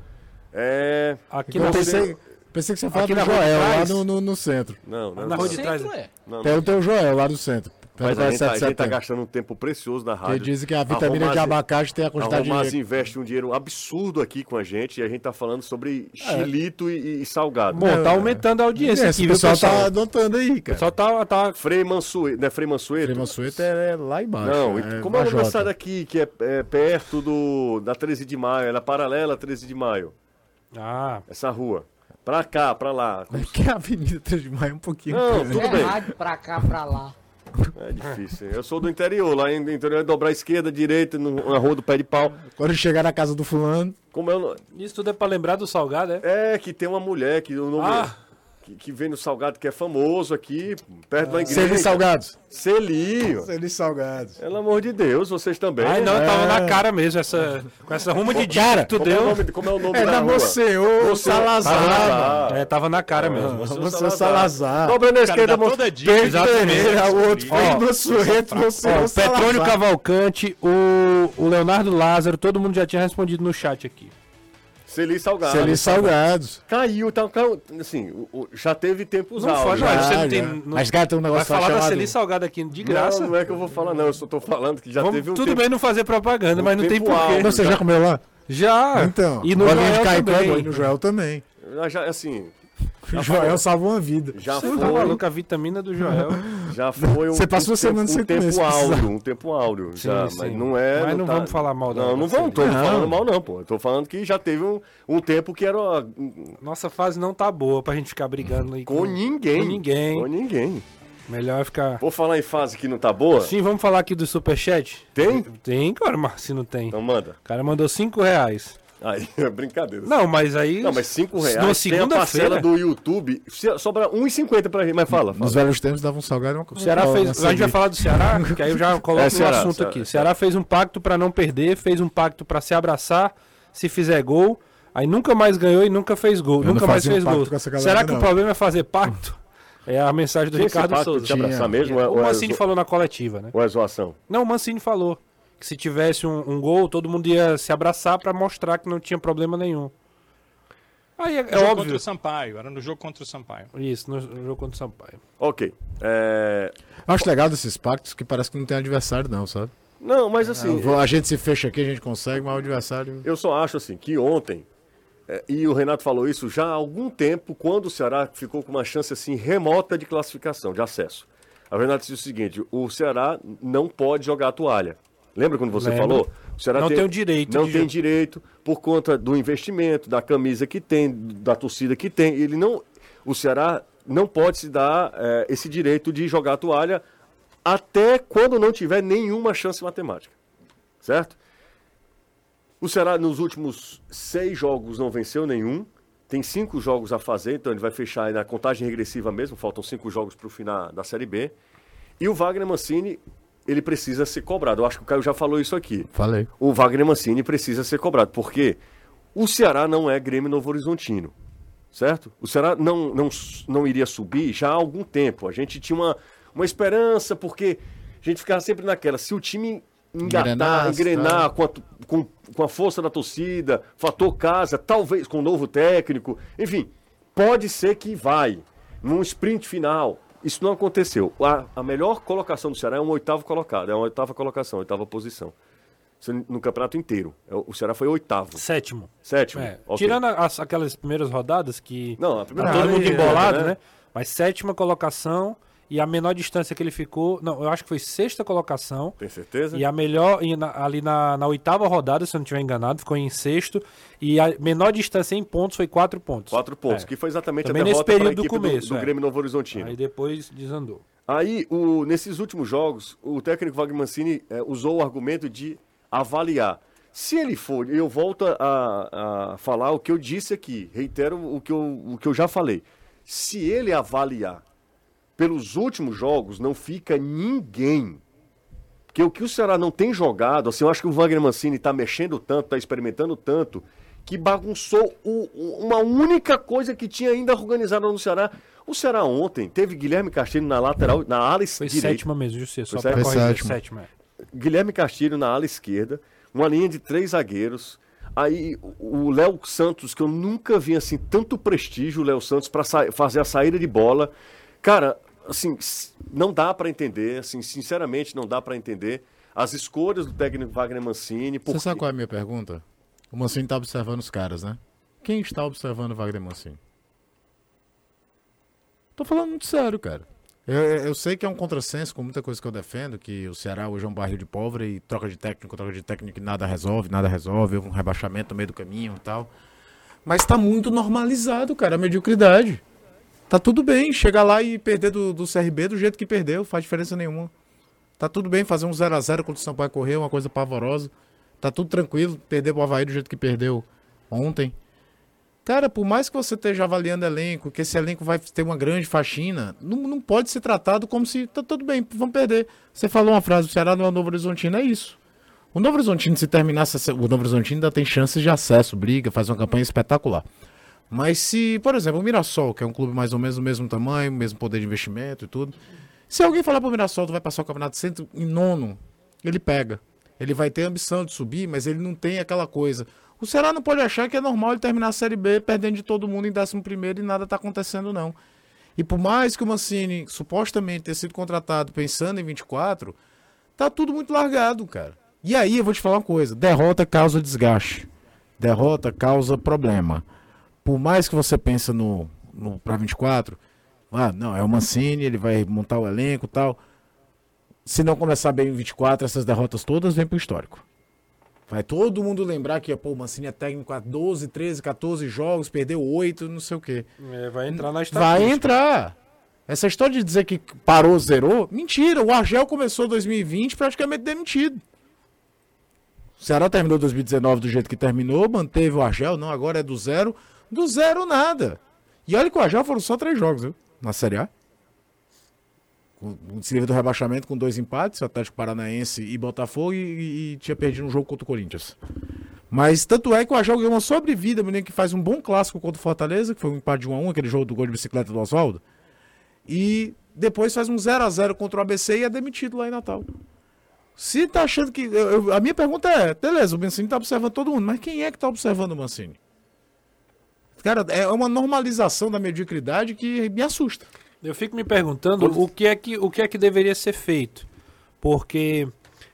É. Aqui Eu na, pensei, pensei que você falava do Joel, lá no, no, no centro. Não, não. Na rua de trás. é. não, Tem não. o teu Joel lá do centro. Mas a gente, tá, a 7 de gente tá setembro. gastando um tempo precioso na rádio. dizem que a vitamina de Romaz- abacate tem a A quantidade Romaz de... investe um dinheiro absurdo aqui com a gente e a gente tá falando sobre chilito e, e salgado. Bom, tá aumentando a audiência É, aqui, viu, pessoal pessoal? tá adotando aí, O cara. pessoal tá, tá... Frei Mansueto, não é Frei Mansueto? Crema sueta é lá embaixo. Não, é como é o dessa daqui, que é, é perto do, da 13 de maio, ela é paralela a 13 de maio, Ah, essa rua. Pra cá, pra lá. É que a Avenida 3 de Maio é um pouquinho... Não, tudo é bem. rádio pra cá, pra lá. É difícil. Eu sou do interior, lá no interior é dobrar a esquerda, direita, no- na rua do pé de pau. Quando chegar na casa do fulano... Como é nome? isso tudo é pra lembrar do salgado, é? É, que tem uma mulher que o nome Ah. Que, que vem no Salgado, que é famoso aqui, perto da igreja. Celi Salgados. Celi, ó. Celi Salgados. Pelo amor de Deus, vocês também. Ai, não, né? tava na cara mesmo, essa, com essa ruma de Cara, que tu Como é, o deu. nome, como é o nome É da da rua? Monsenhor Monsenhor Salazar. Salazar. É, tava na cara mesmo. Monsenhor Salazar. Dobrando a O cara esquerda, Monsenhor. Pereira, o outro foi no Sueto, Monsenhor o Petrônio Salazar. Cavalcante, o, o Leonardo Lázaro, todo mundo já tinha respondido no chat aqui. Celi Salgado. Celi Salgados. Caiu, tá, caiu, assim, já teve tempos Não foi, não, né? você Já, não tem- já. não- Mas, cara, tem um Vai negócio falar da chamado... Celi Salgado aqui de graça? Não, não é que eu vou falar, não. Eu só tô falando que já Vamos- teve um tudo tempo. bem não fazer propaganda, um mas não tem tempo porquê. Não, você já comeu lá? Já. Então. E no bolinha Joel de caicó, também. no Joel também. Já, já, assim, O Joel salvou uma vida. já Você foi, tá maluco, a vitamina do Joel. já foi um, Você passou um semana tempo, sem um tempo áureo, um tempo áureo. Sim, já, sim. Mas não é... Mas não tá- vamos falar mal da- Não, não da vamos, tô Celi. falando Não. mal não, pô. Eu tô falando que já teve um, um tempo que era Nossa fase não tá boa pra gente ficar brigando aí com ninguém. Com ninguém. Com ninguém. Melhor ficar... Vou falar em fase que não tá boa? Sim, vamos falar aqui do superchat? Tem? Tem, cara, mas se não tem. Então manda. O cara mandou 5 reais. Aí, é brincadeira. Não, mas aí... Não, mas 5 Na reais tem a segunda-feira... parcela do YouTube. Sobra 1,50 pra gente, mas fala. fala. Nos velhos tempos dava um salgado e uma O Ceará fez. A gente vai falar do Ceará, que aí eu já coloco É, Ceará, assunto Ceará, aqui. O Ceará. Fez um pacto pra não perder, fez um pacto pra se abraçar, se fizer gol. Aí nunca mais ganhou e nunca fez gol. Eu nunca mais um fez pacto gol. galera, Será que não. o problema é fazer pacto? É a mensagem do Tinha Ricardo Souza. de abraçar Tinha. mesmo? é- O é Mancini zo- falou na coletiva, né? Ou é zoação? Não, o Mancini falou que se tivesse um, um gol, todo mundo ia se abraçar pra mostrar que não tinha problema nenhum. Aí é, é jogo contra óbvio. o Sampaio, era no jogo contra o Sampaio. Isso, no, no jogo contra o Sampaio. Ok. É... Acho legal desses pactos que parece que não tem adversário, não, sabe? Não, mas assim, Eu vou- a gente se fecha aqui, a gente consegue, mas o adversário. eu só acho assim que ontem, é, e o Renato falou isso já há algum tempo, quando o Ceará ficou com uma chance assim remota de classificação, de acesso. A Renato disse o seguinte: o Ceará não pode jogar a toalha. Lembra quando você Lembro. falou? O Ceará Não tem o direito Não tem jo- direito por conta do investimento, da camisa que tem, da torcida que tem. Ele não, o Ceará não pode se dar é, esse direito de jogar a toalha até quando não tiver nenhuma chance matemática. Certo? O Ceará, nos últimos seis jogos, não venceu nenhum. Tem cinco jogos a fazer, então ele vai fechar aí na contagem regressiva mesmo. Faltam cinco jogos para o final da Série B. E o Wagner Mancini, ele precisa ser cobrado. Eu acho que o Caio já falou isso aqui. Falei. O Wagner Mancini precisa ser cobrado, porque o Ceará não é Grêmio Novo Horizontino. certo? O Ceará não, não, não iria subir já há algum tempo. A gente tinha uma, uma esperança, porque a gente ficava sempre naquela, se o time engatar, Engrenasse, engrenar tá. com, a, com, com a força da torcida, fator casa, talvez com um novo técnico, enfim, pode ser que vai num sprint final. Isso não aconteceu. A, a melhor colocação do Ceará é um oitavo colocado, é uma oitava colocação, oitava posição. No campeonato inteiro. É, O Ceará foi oitavo. Sétimo. Sétimo. É, ok. Tirando as- aquelas primeiras rodadas que Não, a primeira tá todo mundo é, embolado, né? né? Mas sétima colocação e a menor distância que ele ficou. Não, eu acho que foi sexta colocação. Tem certeza? E a melhor, e na- ali na, na oitava rodada, se eu não estiver enganado, ficou em sexto. E a menor distância em pontos foi quatro pontos. Quatro pontos, É. que foi exatamente Também a nesse derrota a período do começo, do, é. Grêmio Novo Horizontino. Aí depois desandou. Aí, o- nesses últimos jogos, o técnico Wagner Mancini eh, usou o argumento de avaliar. Se ele for, e eu volto a, a falar o que eu disse aqui, reitero o que, eu, o que eu já falei. Se ele avaliar pelos últimos jogos, não fica ninguém. Porque o que o Ceará não tem jogado, assim, eu acho que o Wagner Mancini está mexendo tanto, está experimentando tanto, que bagunçou o- uma única coisa que tinha ainda organizada no Ceará. O Ceará ontem teve Guilherme Castilho na lateral, na ala Foi direita. sétima mesmo, José, só Foi pra sétima? corrigir. Foi sétima. Sétima. Guilherme Castilho na ala esquerda, uma linha de três zagueiros. Aí o o Léo Santos, que eu nunca vi assim tanto prestígio, o Léo Santos, para fazer a saída de bola. Cara, assim, não dá para entender, assim, sinceramente não dá para entender as escolhas do técnico Wagner Mancini. Você Porque... sabe qual é a minha pergunta? O Mancini tá observando os caras, né? Quem está observando o Wagner Mancini? Tô falando muito sério, cara. Eu, eu- sei que é um contrassenso com muita coisa que eu defendo, que o Ceará hoje é um barril de pólvora e troca de técnico, troca de técnico e nada resolve, nada resolve, houve um rebaixamento no meio do caminho e tal. Mas tá muito normalizado, cara, a mediocridade. Tá tudo bem, chegar lá e perder do, do CRB do jeito que perdeu, faz diferença nenhuma. Tá tudo bem fazer um 0x0 contra o Sampaio Correr, uma coisa pavorosa. Tá tudo tranquilo, perder pro Havaí do jeito que perdeu ontem. Cara, por mais que você esteja avaliando elenco, que esse elenco vai ter uma grande faxina, não, não pode ser tratado como se tá tudo bem, vamos perder. Você falou uma frase, o Ceará não é o Novo Horizontino, é isso. O Novo Horizontino, se terminasse, o Novo Horizontino ainda tem chances de acesso, briga, faz uma campanha espetacular. Mas se, por exemplo, o Mirassol, que é um clube mais ou menos do mesmo tamanho, mesmo poder de investimento e tudo, se alguém falar pro Mirassol, tu vai passar o campeonato cento em nono, ele pega. Ele vai ter ambição de subir, mas ele não tem aquela coisa. O Ceará não pode achar que é normal ele terminar a Série B perdendo de todo mundo em 11 primeiro e nada tá acontecendo, não. E por mais que o Mancini supostamente tenha sido contratado pensando em 24, tá tudo muito largado, cara. E aí eu vou te falar uma coisa: derrota causa desgaste. Derrota causa problema. Por mais que você pense no, no para 24, ah, não, é o Mancini, ele vai montar o elenco e tal. Se não começar bem em 24, essas derrotas todas vêm pro histórico. Vai todo mundo lembrar que pô, o Mancini é técnico há 12, 13, 14 jogos, perdeu 8, não sei o quê. É, vai entrar na Vai estatística. entrar. Essa história de dizer que parou, zerou, mentira. O Argel começou 2020 praticamente demitido. O Ceará terminou 2019 do jeito que terminou, manteve o Argel, não, agora é do zero. Do zero nada. E olha que o Argel foram só três jogos, viu? Na Série A. Se livre do rebaixamento com dois empates, o Atlético Paranaense e Botafogo, e, e- tinha perdido um jogo contra o Corinthians. Mas tanto é que o Argel ganhou uma sobrevida, menino, que faz um bom clássico contra o Fortaleza, que foi um empate de 1 a 1 aquele jogo do gol de bicicleta do Oswaldo. E depois faz um 0 a 0 contra o ABC e é demitido lá em Natal. Se tá achando que. eu- eu- a minha pergunta é: beleza, o Mancini tá observando todo mundo, mas quem é que tá observando o Mancini? Cara, é uma normalização da mediocridade que me assusta. Eu fico me perguntando o que é que, o que, é que deveria ser feito. Porque,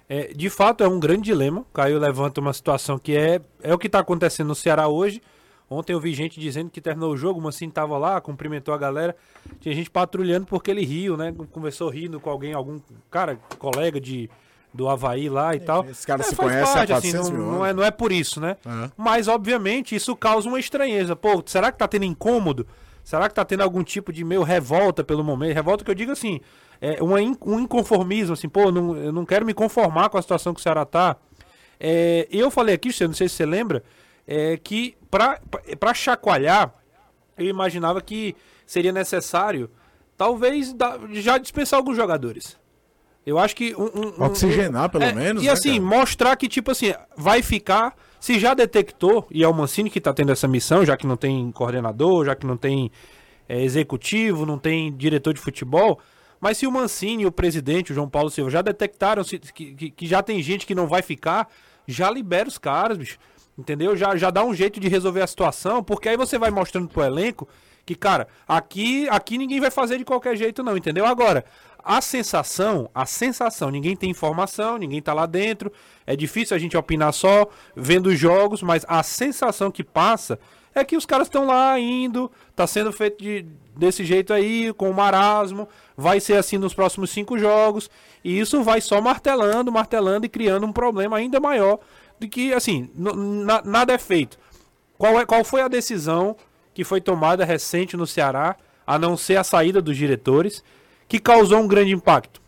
é, de fato, é um grande dilema. O Caio levanta uma situação que é, é o que está acontecendo no Ceará hoje. Ontem eu vi gente dizendo que terminou o jogo, o Mancini tava lá, cumprimentou a galera. Tinha gente patrulhando porque ele riu, né? Conversou rindo com alguém, algum cara, colega de, do Havaí lá e tal. esses caras É, se conhecem há 400 não, mil não é, não é por isso, né? É. Mas, obviamente, isso causa uma estranheza. Pô, será que tá tendo incômodo? Será que tá tendo algum tipo de meio revolta pelo momento? Revolta que eu digo assim, é uma um inconformismo, assim, pô, não, eu não quero me conformar com a situação que o Ceará tá. É, eu falei aqui, você não sei se você lembra, é, que pra, pra chacoalhar, eu imaginava que seria necessário, talvez, dar- já dispensar alguns jogadores. Eu acho que um, um- um- Oxigenar, pelo é, menos. E né, assim, cara? mostrar que, tipo assim, vai ficar, Se já detectou, e é o Mancini que está tendo essa missão, já que não tem coordenador, já que não tem é, executivo, não tem diretor de futebol, mas se o Mancini, o presidente, o João Paulo Silva, já detectaram que, que, que já tem gente que não vai ficar, já libera os caras, bicho. Entendeu? Já, já dá um jeito de resolver a situação, porque aí você vai mostrando pro elenco que, cara, aqui, aqui ninguém vai fazer de qualquer jeito, não, entendeu? Agora, a sensação, a sensação, ninguém tem informação, ninguém tá lá dentro, é difícil a gente opinar só vendo os jogos, mas a sensação que passa é que os caras estão lá indo, tá sendo feito de, desse jeito aí, com o marasmo, vai ser assim nos próximos cinco jogos, e isso vai só martelando, martelando e criando um problema ainda maior de que, assim, nada é feito. Qual, é, qual foi a decisão que foi tomada recente no Ceará, a não ser a saída dos diretores, que causou um grande impacto?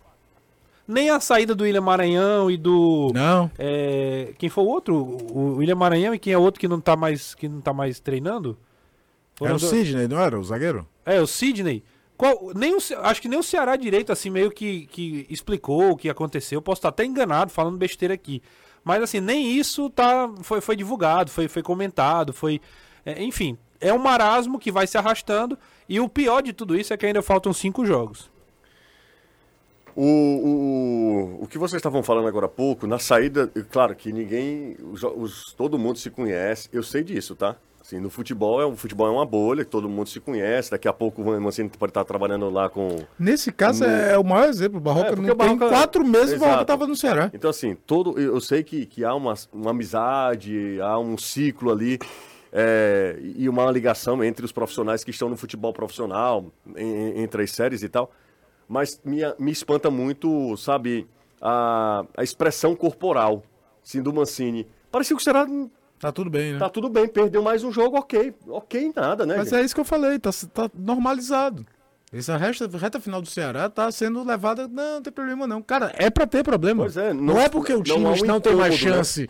Nem a saída do William Maranhão e do. Não. É, quem foi o outro? O William Maranhão e quem é outro que não tá mais, que não tá mais treinando? Era o Sidney, não era? O zagueiro? É, o Sidney. Qual, nem o, acho que nem o Ceará direito, assim, meio que, que explicou o que aconteceu. Posso estar até enganado falando besteira aqui. Mas assim, nem isso tá, foi, foi divulgado, foi, foi comentado, foi. É, enfim, é um marasmo que vai se arrastando. E o pior de tudo isso é que ainda faltam cinco jogos. O, o, o que vocês estavam falando agora há pouco, na saída, claro que ninguém, os, os, todo mundo se conhece, eu sei disso, tá? Assim, no futebol, é, o futebol é uma bolha, todo mundo se conhece. Daqui a pouco o Mancini pode estar trabalhando lá com. Nesse caso no... é o maior exemplo. O Barroca é, não o Barroca... tem quatro meses Exato. o Barroca estava no Ceará. Então, assim, todo, eu sei que, que há uma, uma amizade, há um ciclo ali. É, e uma ligação entre os profissionais que estão no futebol profissional, em, entre as séries e tal. Mas me, me espanta muito, sabe, a, a expressão corporal assim, do Mancini. Parecia que o Ceará Tá tudo bem, né? Tá tudo bem, perdeu mais um jogo, ok. Ok, nada, né? Mas gente? é isso que eu falei, tá, tá normalizado. Essa reta, reta final do Ceará tá sendo levada. Não, não tem problema não. Cara, é pra ter problema. Pois é, não, não é porque o time não, um não tem mais né? chance. Né?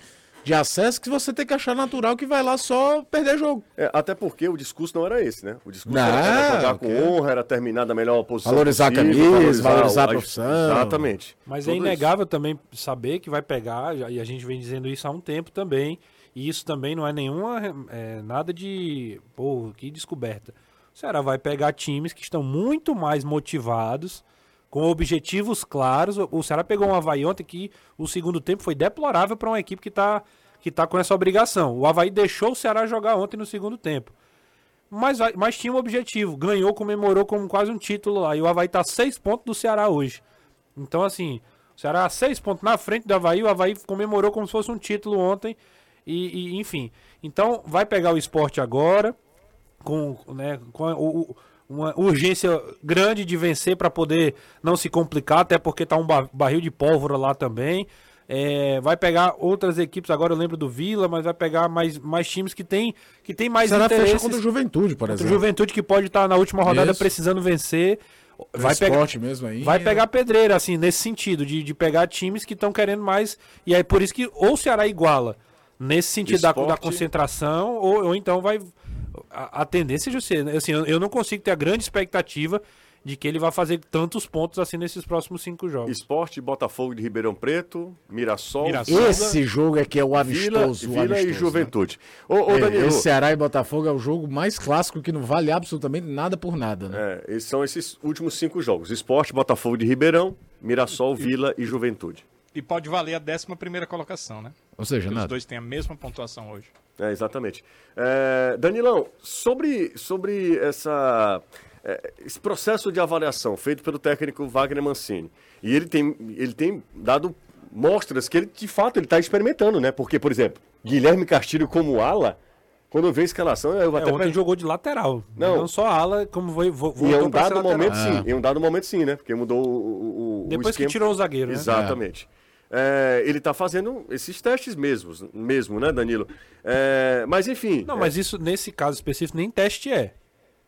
De acesso que você tem que achar natural que vai lá só perder jogo. É, até porque o discurso não era esse, né? O discurso não, era jogar okay. com honra, era terminar da melhor posição Valorizar possível, a camisa, valorizar, valorizar a profissão. Exatamente. Mas Tudo é inegável isso. também saber que vai pegar, e a gente vem dizendo isso há um tempo também, e isso também não é nenhuma. É, nada de. Pô, que descoberta. O Ceará vai pegar times que estão muito mais motivados, com objetivos claros. O Ceará pegou um Havaí ontem que o segundo tempo foi deplorável para uma equipe que está que tá com essa obrigação. O Havaí deixou o Ceará jogar ontem no segundo tempo. Mas, mas tinha um objetivo. Ganhou, comemorou como quase um título lá. E o Havaí está seis pontos do Ceará hoje. Então, assim, o Ceará seis pontos na frente do Havaí. O Havaí comemorou como se fosse um título ontem. E, e, enfim. Então, vai pegar o esporte agora, com, né, com o, uma urgência grande de vencer para poder não se complicar, até porque tá um barril de pólvora lá também. É, vai pegar outras equipes, agora eu lembro do Vila, mas vai pegar mais, mais times que tem, que tem mais Será interesses. fecha contra o Juventude, por exemplo. Juventude que pode estar tá na última rodada Isso. precisando vencer. Vai pegar, mesmo aí. Vai pegar pedreira, assim, nesse sentido, de, de pegar times que estão querendo mais. E aí por isso que ou o Ceará iguala nesse sentido da, da, concentração, ou, ou então vai. A, a tendência, José, assim, eu, eu não consigo ter a grande expectativa de que ele vai fazer tantos pontos assim nesses próximos cinco jogos. Esporte, Botafogo de Ribeirão Preto, Mirassol. Mirassol esse jogo é que é o amistoso. Vila, Vila amistoso, e Juventude. Né? Ô, ô, é, Danilo, esse Ceará e Botafogo é o jogo mais clássico que não vale absolutamente nada por nada. Né? É, esses são esses últimos cinco jogos. Esporte, Botafogo de Ribeirão, Mirassol, Vila e Juventude. E pode valer a 11 primeira colocação, né? Ou seja, nada. Os dois têm a mesma pontuação hoje. É, exatamente. É, Danilão, sobre, sobre essa, é, esse processo de avaliação feito pelo técnico Wagner Mancini, e ele tem, ele tem dado mostras que ele, de fato, ele está experimentando, né? Porque, por exemplo, Guilherme Castilho como ala, quando eu a escalação, eu é, até... Ontem jogou de lateral, não, não só ala, como foi... em um dado momento, sim. Em um dado momento, sim, né? Porque mudou o, o Depois o que tirou o zagueiro, né? Exatamente. É. É, ele está fazendo esses testes mesmos, mesmo, né, Danilo? É, mas enfim. Não, mas isso nesse caso específico nem teste é.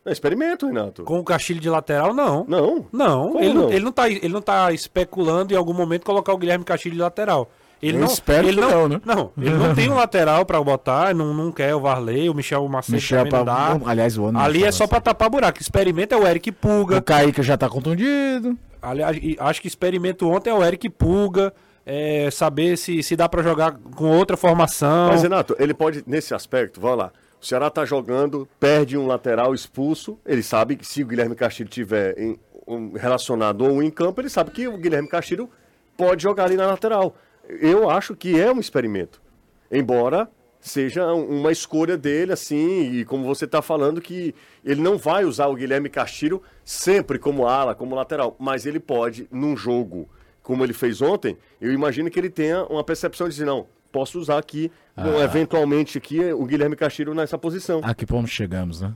É experimento, Renato. Com o Castilho de lateral, não. Não? Não. Ele não? ele não, tá, ele não tá especulando em algum momento colocar o Guilherme Castilho de lateral. Ele Eu não, espero ele não, não, né? Não, ele não tem um lateral para botar, não, não quer o Varley, o Michel Macedo Michel também pra, não dá. Aliás, o ano Ali é só para tapar buraco. Experimento é o Eric Pulga. O Kaique já tá contundido. Aliás, acho que experimento ontem é o Eric Pulga. é, saber se, se dá para jogar com outra formação. Mas, Renato, ele pode, nesse aspecto, vamos lá. O Ceará tá jogando, perde um lateral expulso. Ele sabe que se o Guilherme Castilho tiver em, um, relacionado ou em campo, ele sabe que o Guilherme Castilho pode jogar ali na lateral. Eu acho que é um experimento. Embora seja uma escolha dele, assim, e como você está falando, que ele não vai usar o Guilherme Castilho sempre como ala, como lateral, mas ele pode, num jogo como ele fez ontem, eu imagino que ele tenha uma percepção de dizer, não, posso usar aqui, ah. eventualmente aqui, o Guilherme Castilho nessa posição. A que ponto chegamos, né?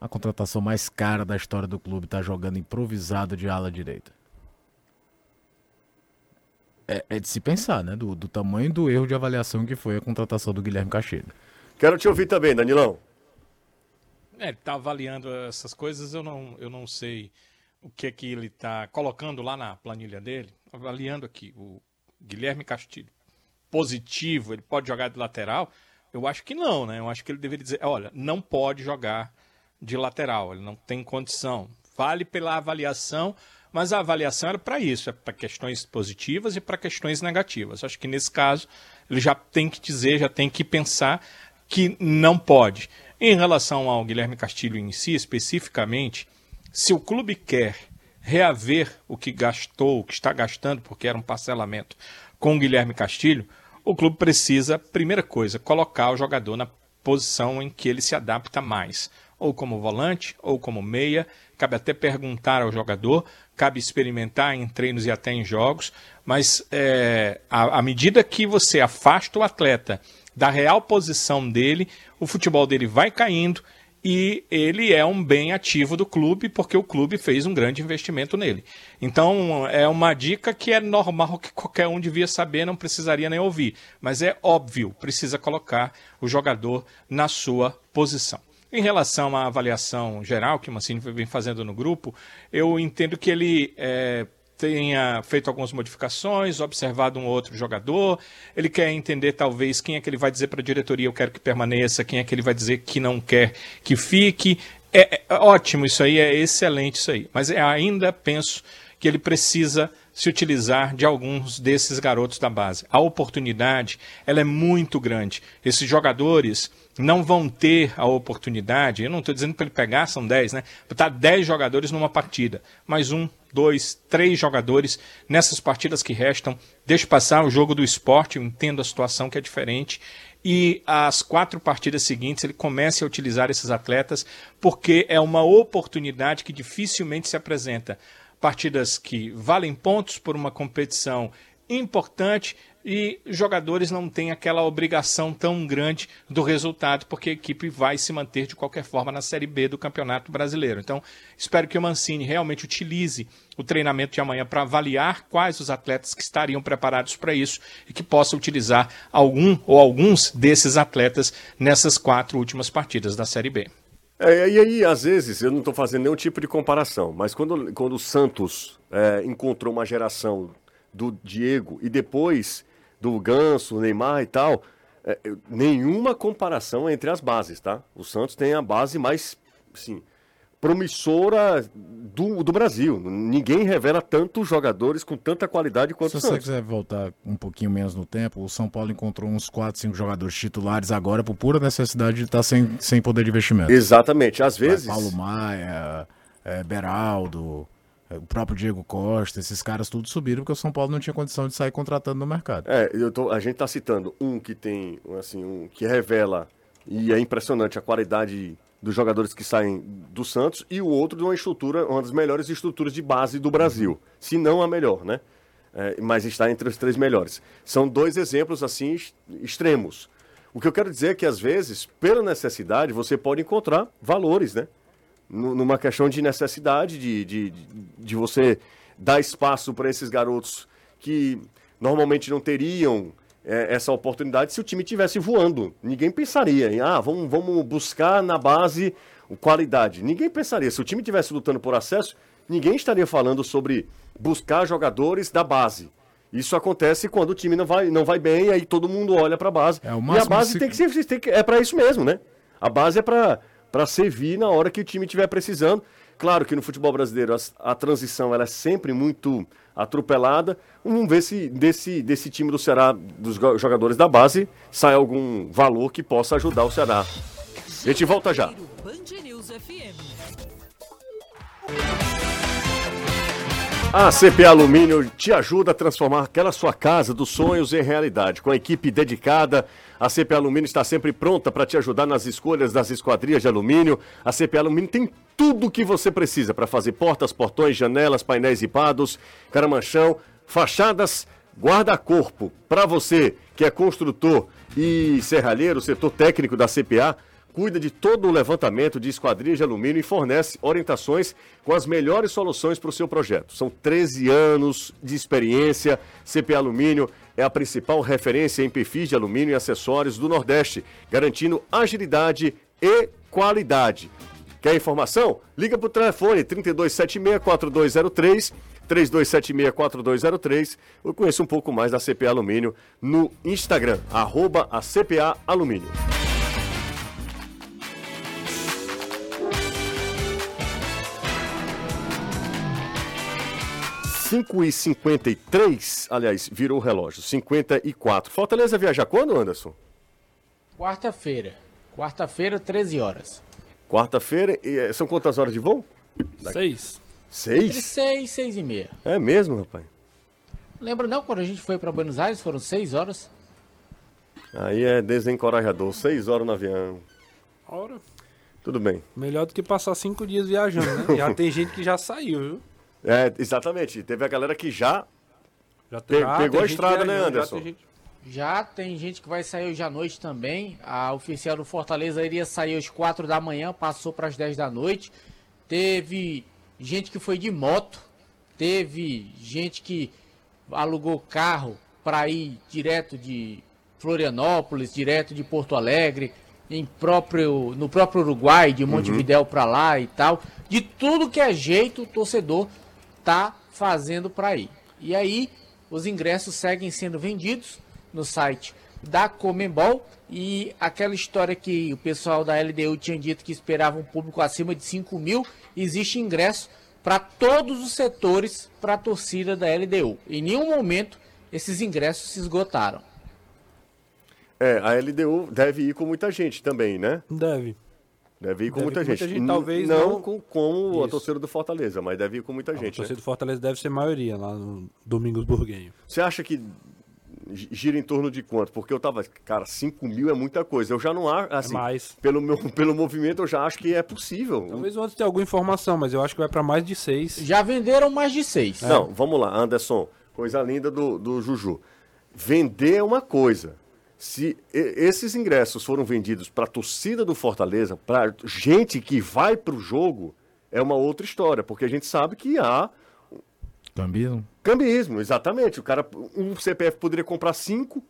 A contratação mais cara da história do clube está jogando improvisado de ala direita. É, é, de se pensar, né? Do, do, tamanho do erro de avaliação que foi a contratação do Guilherme Castilho. Quero te ouvir também, Danilão. É, ele está avaliando essas coisas, eu não, eu não sei o que é que ele está colocando lá na planilha dele, avaliando aqui o Guilherme Castilho. Positivo, ele pode jogar de lateral? Eu acho que não, né? Eu acho que ele deveria dizer, olha, não pode jogar de lateral, ele não tem condição. Vale pela avaliação mas a avaliação era para isso, é para questões positivas e para questões negativas. Acho que nesse caso ele já tem que dizer, já tem que pensar que não pode. Em relação ao Guilherme Castilho em si, especificamente, se o clube quer reaver o que gastou, o que está gastando, porque era um parcelamento com o Guilherme Castilho, o clube precisa, primeira coisa, colocar o jogador na posição em que ele se adapta mais, ou como volante, ou como meia. Cabe até perguntar ao jogador cabe experimentar em treinos e até em jogos, mas é, à, medida que você afasta o atleta da real posição dele, o futebol dele vai caindo e ele é um bem ativo do clube porque o clube fez um grande investimento nele. Então é uma dica que é normal que qualquer um devia saber, não precisaria nem ouvir, mas é óbvio, precisa colocar o jogador na sua posição. Em relação à avaliação geral que o Mancini vem fazendo no grupo, eu entendo que ele é, tenha feito algumas modificações, observado um outro jogador. Ele quer entender, talvez, quem é que ele vai dizer para a diretoria: eu quero que permaneça, quem é que ele vai dizer que não quer que fique. É, é ótimo isso aí, é excelente isso aí. Mas é, ainda penso que ele precisa se utilizar de alguns desses garotos da base. A oportunidade ela é muito grande. Esses jogadores não vão ter a oportunidade, eu não estou dizendo para ele pegar, são 10, né? Botar 10 jogadores numa partida, mais um, dois, três jogadores nessas partidas que restam. Deixe passar o jogo do esporte, entendo a situação que é diferente. E as quatro partidas seguintes ele comece a utilizar esses atletas, porque é uma oportunidade que dificilmente se apresenta. Partidas que valem pontos por uma competição importante e jogadores não têm aquela obrigação tão grande do resultado, porque a equipe vai se manter de qualquer forma na Série B do Campeonato Brasileiro. Então, espero que o Mancini realmente utilize o treinamento de amanhã para avaliar quais os atletas que estariam preparados para isso e que possa utilizar algum ou alguns desses atletas nessas quatro últimas partidas da Série B. É, e aí, às vezes, eu não estou fazendo nenhum tipo de comparação, mas quando, quando o Santos é, encontrou uma geração do Diego e depois do Ganso, Neymar e tal, é, nenhuma comparação entre as bases, tá? O Santos tem a base mais, assim, promissora do, do Brasil. Ninguém revela tantos jogadores com tanta qualidade quanto Se o Santos. Se você quiser voltar um pouquinho menos no tempo, o São Paulo encontrou uns 4, 5 jogadores titulares agora por pura necessidade de estar sem, sem poder de investimento. Exatamente. Às vezes... Paulo Maia, é, Beraldo... É, o próprio Diego Costa, esses caras tudo subiram porque o São Paulo não tinha condição de sair contratando no mercado. É, eu tô, a gente está citando um que tem, assim, um que revela e é impressionante a qualidade dos jogadores que saem do Santos e o outro de uma estrutura, uma das melhores estruturas de base do Brasil, se não a melhor, né? É, mas está entre os três melhores. São dois exemplos assim extremos. O que eu quero dizer é que às vezes, pela necessidade, você pode encontrar valores, né? Numa questão de necessidade de, de, de você dar espaço para esses garotos que normalmente não teriam é, essa oportunidade se o time tivesse voando. Ninguém pensaria em, ah, vamos, vamos buscar na base qualidade. Ninguém pensaria. Se o time tivesse lutando por acesso, ninguém estaria falando sobre buscar jogadores da base. Isso acontece quando o time não vai, não vai bem, e aí todo mundo olha para a base. É, e a base se... tem que ser, tem que, é para isso mesmo, né? A base é para para servir na hora que o time estiver precisando. Claro que no futebol brasileiro a, a transição ela é sempre muito atropelada. Vamos ver se desse, desse time do Ceará, dos jogadores da base, sai algum valor que possa ajudar o Ceará. A gente volta já. A CP Alumínio te ajuda a transformar aquela sua casa dos sonhos em realidade. Com a equipe dedicada, a CP Alumínio está sempre pronta para te ajudar nas escolhas das esquadrias de alumínio. A CP Alumínio tem tudo o que você precisa para fazer portas, portões, janelas, painéis ripados, caramanchão, fachadas, guarda-corpo. Para você que é construtor e serralheiro, setor técnico da CPA, cuida de todo o levantamento de esquadrias de alumínio e fornece orientações com as melhores soluções para o seu projeto. São 13 anos de experiência. CP Alumínio é a principal referência em perfis de alumínio e acessórios do Nordeste, garantindo agilidade e qualidade. Quer informação? Liga para o telefone 3276-4203, 3276-4203. Eu conheço um pouco mais da CPA Alumínio no Instagram, arroba a CPA Alumínio. 5 e 53 aliás, virou o relógio, 54. Fortaleza viaja quando, Anderson? Quarta-feira. Quarta-feira, 13 horas. Quarta-feira, e eh, são quantas horas de voo? Seis. Entre Seis? 6 6 e meia. É mesmo, rapaz? Lembra não, quando a gente foi para Buenos Aires, foram 6 horas? Aí é desencorajador, seis horas no avião. Ora, Tudo bem. melhor do que passar cinco dias viajando, né? Já tem gente que já saiu, viu? É, exatamente. Teve a galera que já. Já Pe- já pegou tem a gente estrada, né, viajando, já Anderson? tem gente- Já tem gente que vai sair hoje à noite também. A oficial do Fortaleza iria sair às 4 da manhã, passou para as 10 da noite. Teve gente que foi de moto. Teve gente que alugou carro para ir direto de Florianópolis, direto de Porto Alegre, em próprio, no próprio Uruguai, de Montevidéu para lá e tal. De tudo que é jeito, o torcedor tá fazendo para ir. E aí, os ingressos seguem sendo vendidos no site da Comembol e aquela história que o pessoal da LDU tinha dito que esperava um público acima de 5 mil, existe ingresso para todos os setores para a torcida da LDU. Em nenhum momento esses ingressos se esgotaram. É, a LDU deve ir com muita gente também, né? Deve. Deve ir com Deve muita ir com muita gente. gente, N- talvez não, não- com como a torcida do Fortaleza, mas deve ir com muita A gente. torcida Né? do Fortaleza deve ser maioria lá no Domingos Burguenho. Você acha que gi- gira em torno de quanto? Porque eu tava, cara, 5 mil é muita coisa. Eu já não acho, assim, mais. Pelo, meu, pelo movimento eu já acho que é possível. Talvez o Anderson tenha alguma informação, mas eu acho que vai pra mais de seis. Já venderam mais de seis. Não, vamos lá, Anderson, coisa linda do, do Juju. Vender é uma coisa. Se esses ingressos foram vendidos para a torcida do Fortaleza, para gente que vai para o jogo, é uma outra história, porque a gente sabe que há Cambismo? Cambismo, exatamente. O cara, um CPF poderia comprar cinco,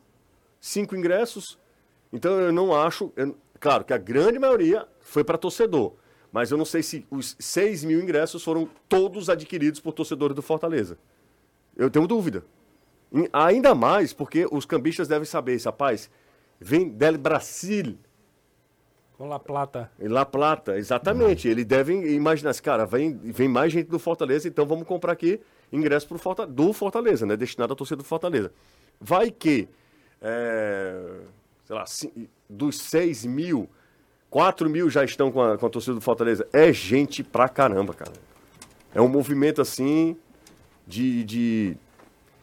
cinco ingressos. Então eu não acho. eu- claro que a grande maioria foi para torcedor. Mas eu não sei se os 6 mil ingressos foram todos adquiridos por torcedores do Fortaleza. Eu tenho dúvida. Ainda mais porque os cambistas devem saber isso, rapaz. Vem del Brasil, Com La Plata. La Plata, exatamente. Eles devem imaginar assim, cara, vem, vem mais gente do Fortaleza, então vamos comprar aqui ingresso pro Forta- do Fortaleza, né? Destinado à torcida do Fortaleza. Vai que, é, sei lá, dos 6 mil, 4 mil já estão com a, com a torcida do Fortaleza. É gente pra caramba, cara. É um movimento assim de, de,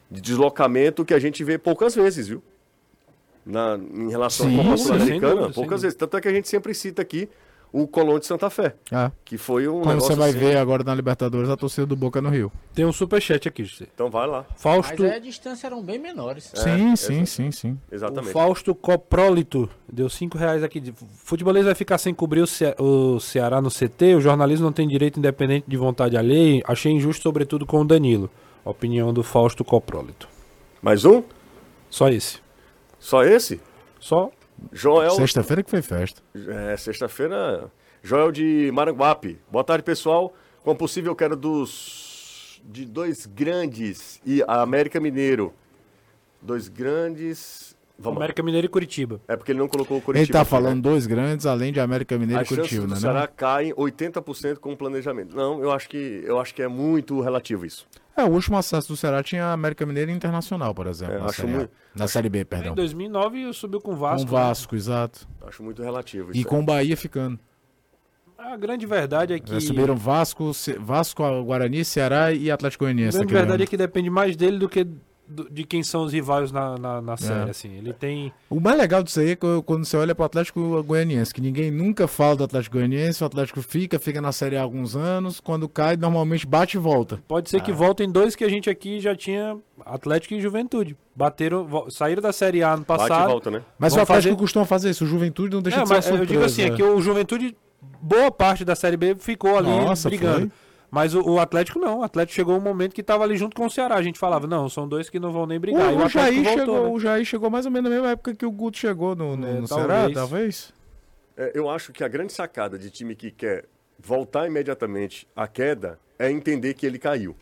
de deslocamento que a gente vê poucas vezes, viu? Na, em relação Sim, à Copa sim, Sul-Americana, sem dúvida, poucas vezes. Tanto é que a gente sempre cita aqui o Colón de Santa Fé, Ah. que foi um Como você vai assim. ver agora na Libertadores, a torcida do Boca no Rio. Tem um superchat aqui, José. Então vai lá, Mas Fausto, aí a distância eram bem menores. sim, sim, sim, sim. o exatamente. Fausto Coprólito deu 5 reais aqui. de- Futebolês vai ficar sem cobrir o, Ce- o Ceará no CT. O jornalismo não tem direito independente de vontade alheia. Achei injusto, sobretudo com o Danilo. Opinião do Fausto Coprólito. Mais um? Só esse. Só esse? Só Joel. Sexta-feira que foi festa. É, sexta-feira. Joel de Maranguape. Boa tarde, pessoal. Como possível, eu quero dos. de dois grandes e a América Mineiro. Dois grandes Vamos lá. América Mineiro e Curitiba. É porque ele não colocou o Curitiba. Ele tá aqui, falando né? dois grandes, além de América Mineiro A e Curitiba, do né? Ceará não? cai 80% com o planejamento. Não, eu acho que eu acho que é muito relativo isso. É, o último acesso do Ceará tinha América Mineiro e Internacional, por exemplo. É, na, acho série A. muito- na Série B, Em perdão. 2009 subiu com o Com Vasco. o Vasco, exato. Acho muito relativo E com o Bahia ficando. A grande verdade é que. Já subiram Vasco, Vasco, Guarani, Ceará e Atlético A Goianiense. grande naquele verdade é ano. que depende mais dele do que do- de quem são os rivais na, na, na série, É. assim. Ele tem. O mais legal disso aí é que quando você olha pro Atlético Goianiense, que ninguém nunca fala do Atlético Goianiense, o Atlético fica, fica na Série A há alguns anos, quando cai, normalmente bate e volta. Pode ser que voltem dois que a gente aqui já tinha Atlético e Juventude. Bateram, saíram da Série A no Bate e passado. volta, né? Mas o Atlético fazer- costuma fazer isso, o Juventude não deixa É, de ser mas uma eu digo assim, é surpresa. que o Juventude, boa parte da Série B ficou ali Nossa, brigando. foi? Mas o, o Atlético não. O Atlético chegou um momento que tava ali junto com o Ceará. A gente falava, não, são dois que não vão nem brigar. E O, o, Atlético Jair voltou, chegou, né? o Jair chegou mais ou menos na mesma época que o Guto chegou no, no, É, no talvez. Ceará, talvez. É, eu acho que a grande sacada de time que quer voltar imediatamente à queda é entender que ele caiu.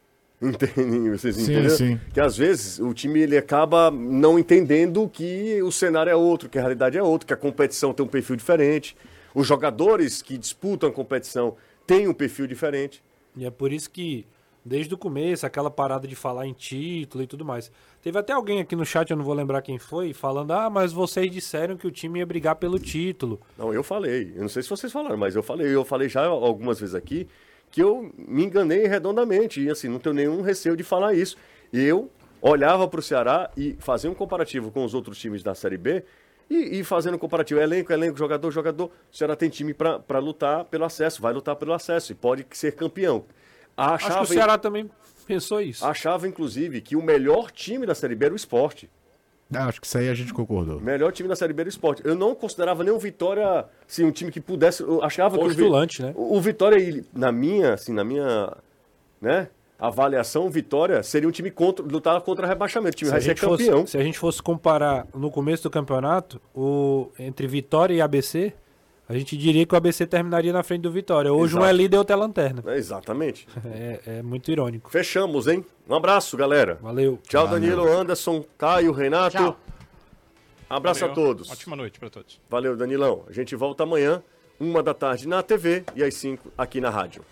Entendem? Vocês Sim, entenderam? sim. Que às vezes o time ele acaba não entendendo que o cenário é outro, que a realidade é outra, que a competição tem um perfil diferente. Os jogadores que disputam a competição têm um perfil diferente. E é por isso que, desde o começo, aquela parada de falar em título e tudo mais. Teve até alguém aqui no chat, eu não vou lembrar quem foi, falando: ah, mas vocês disseram que o time ia brigar pelo título. Não, eu falei. Eu não sei se vocês falaram, mas eu falei. Eu falei já algumas vezes aqui que eu me enganei redondamente. E assim, não tenho nenhum receio de falar isso. Eu olhava para o Ceará e fazia um comparativo com os outros times da Série B e, e fazendo comparativo. Elenco, elenco, jogador, jogador. O Ceará tem time para lutar pelo acesso, vai lutar pelo acesso e pode ser campeão. Acho que Achava, o Ceará também pensou isso. achava, inclusive, que o melhor time da Série B era o esporte. Ah, acho que isso aí a gente concordou. Melhor time da Série B era o esporte. Eu não considerava nem o Vitória, assim, um time que pudesse. Eu achava que o, Postulante, né? o, o Vitória, ele, na minha, assim, na minha, né, avaliação, Vitória seria um time contra, lutar contra rebaixamento. O time Se a, vai ser gente fosse, campeão. se a gente fosse comparar no começo do campeonato, o, entre Vitória e ABC, a gente diria que o ABC terminaria na frente do Vitória. Hoje um Exato. é líder e outro é lanterna. É, exatamente. É, é muito irônico. Fechamos, hein? Um abraço, galera. Valeu. Tchau, Danilo, Anderson, Caio, Renato. Tchau. Abraço Valeu. a todos. Ótima noite para todos. Valeu, Danilão. A gente volta amanhã, uma da tarde na TV e às cinco aqui na rádio.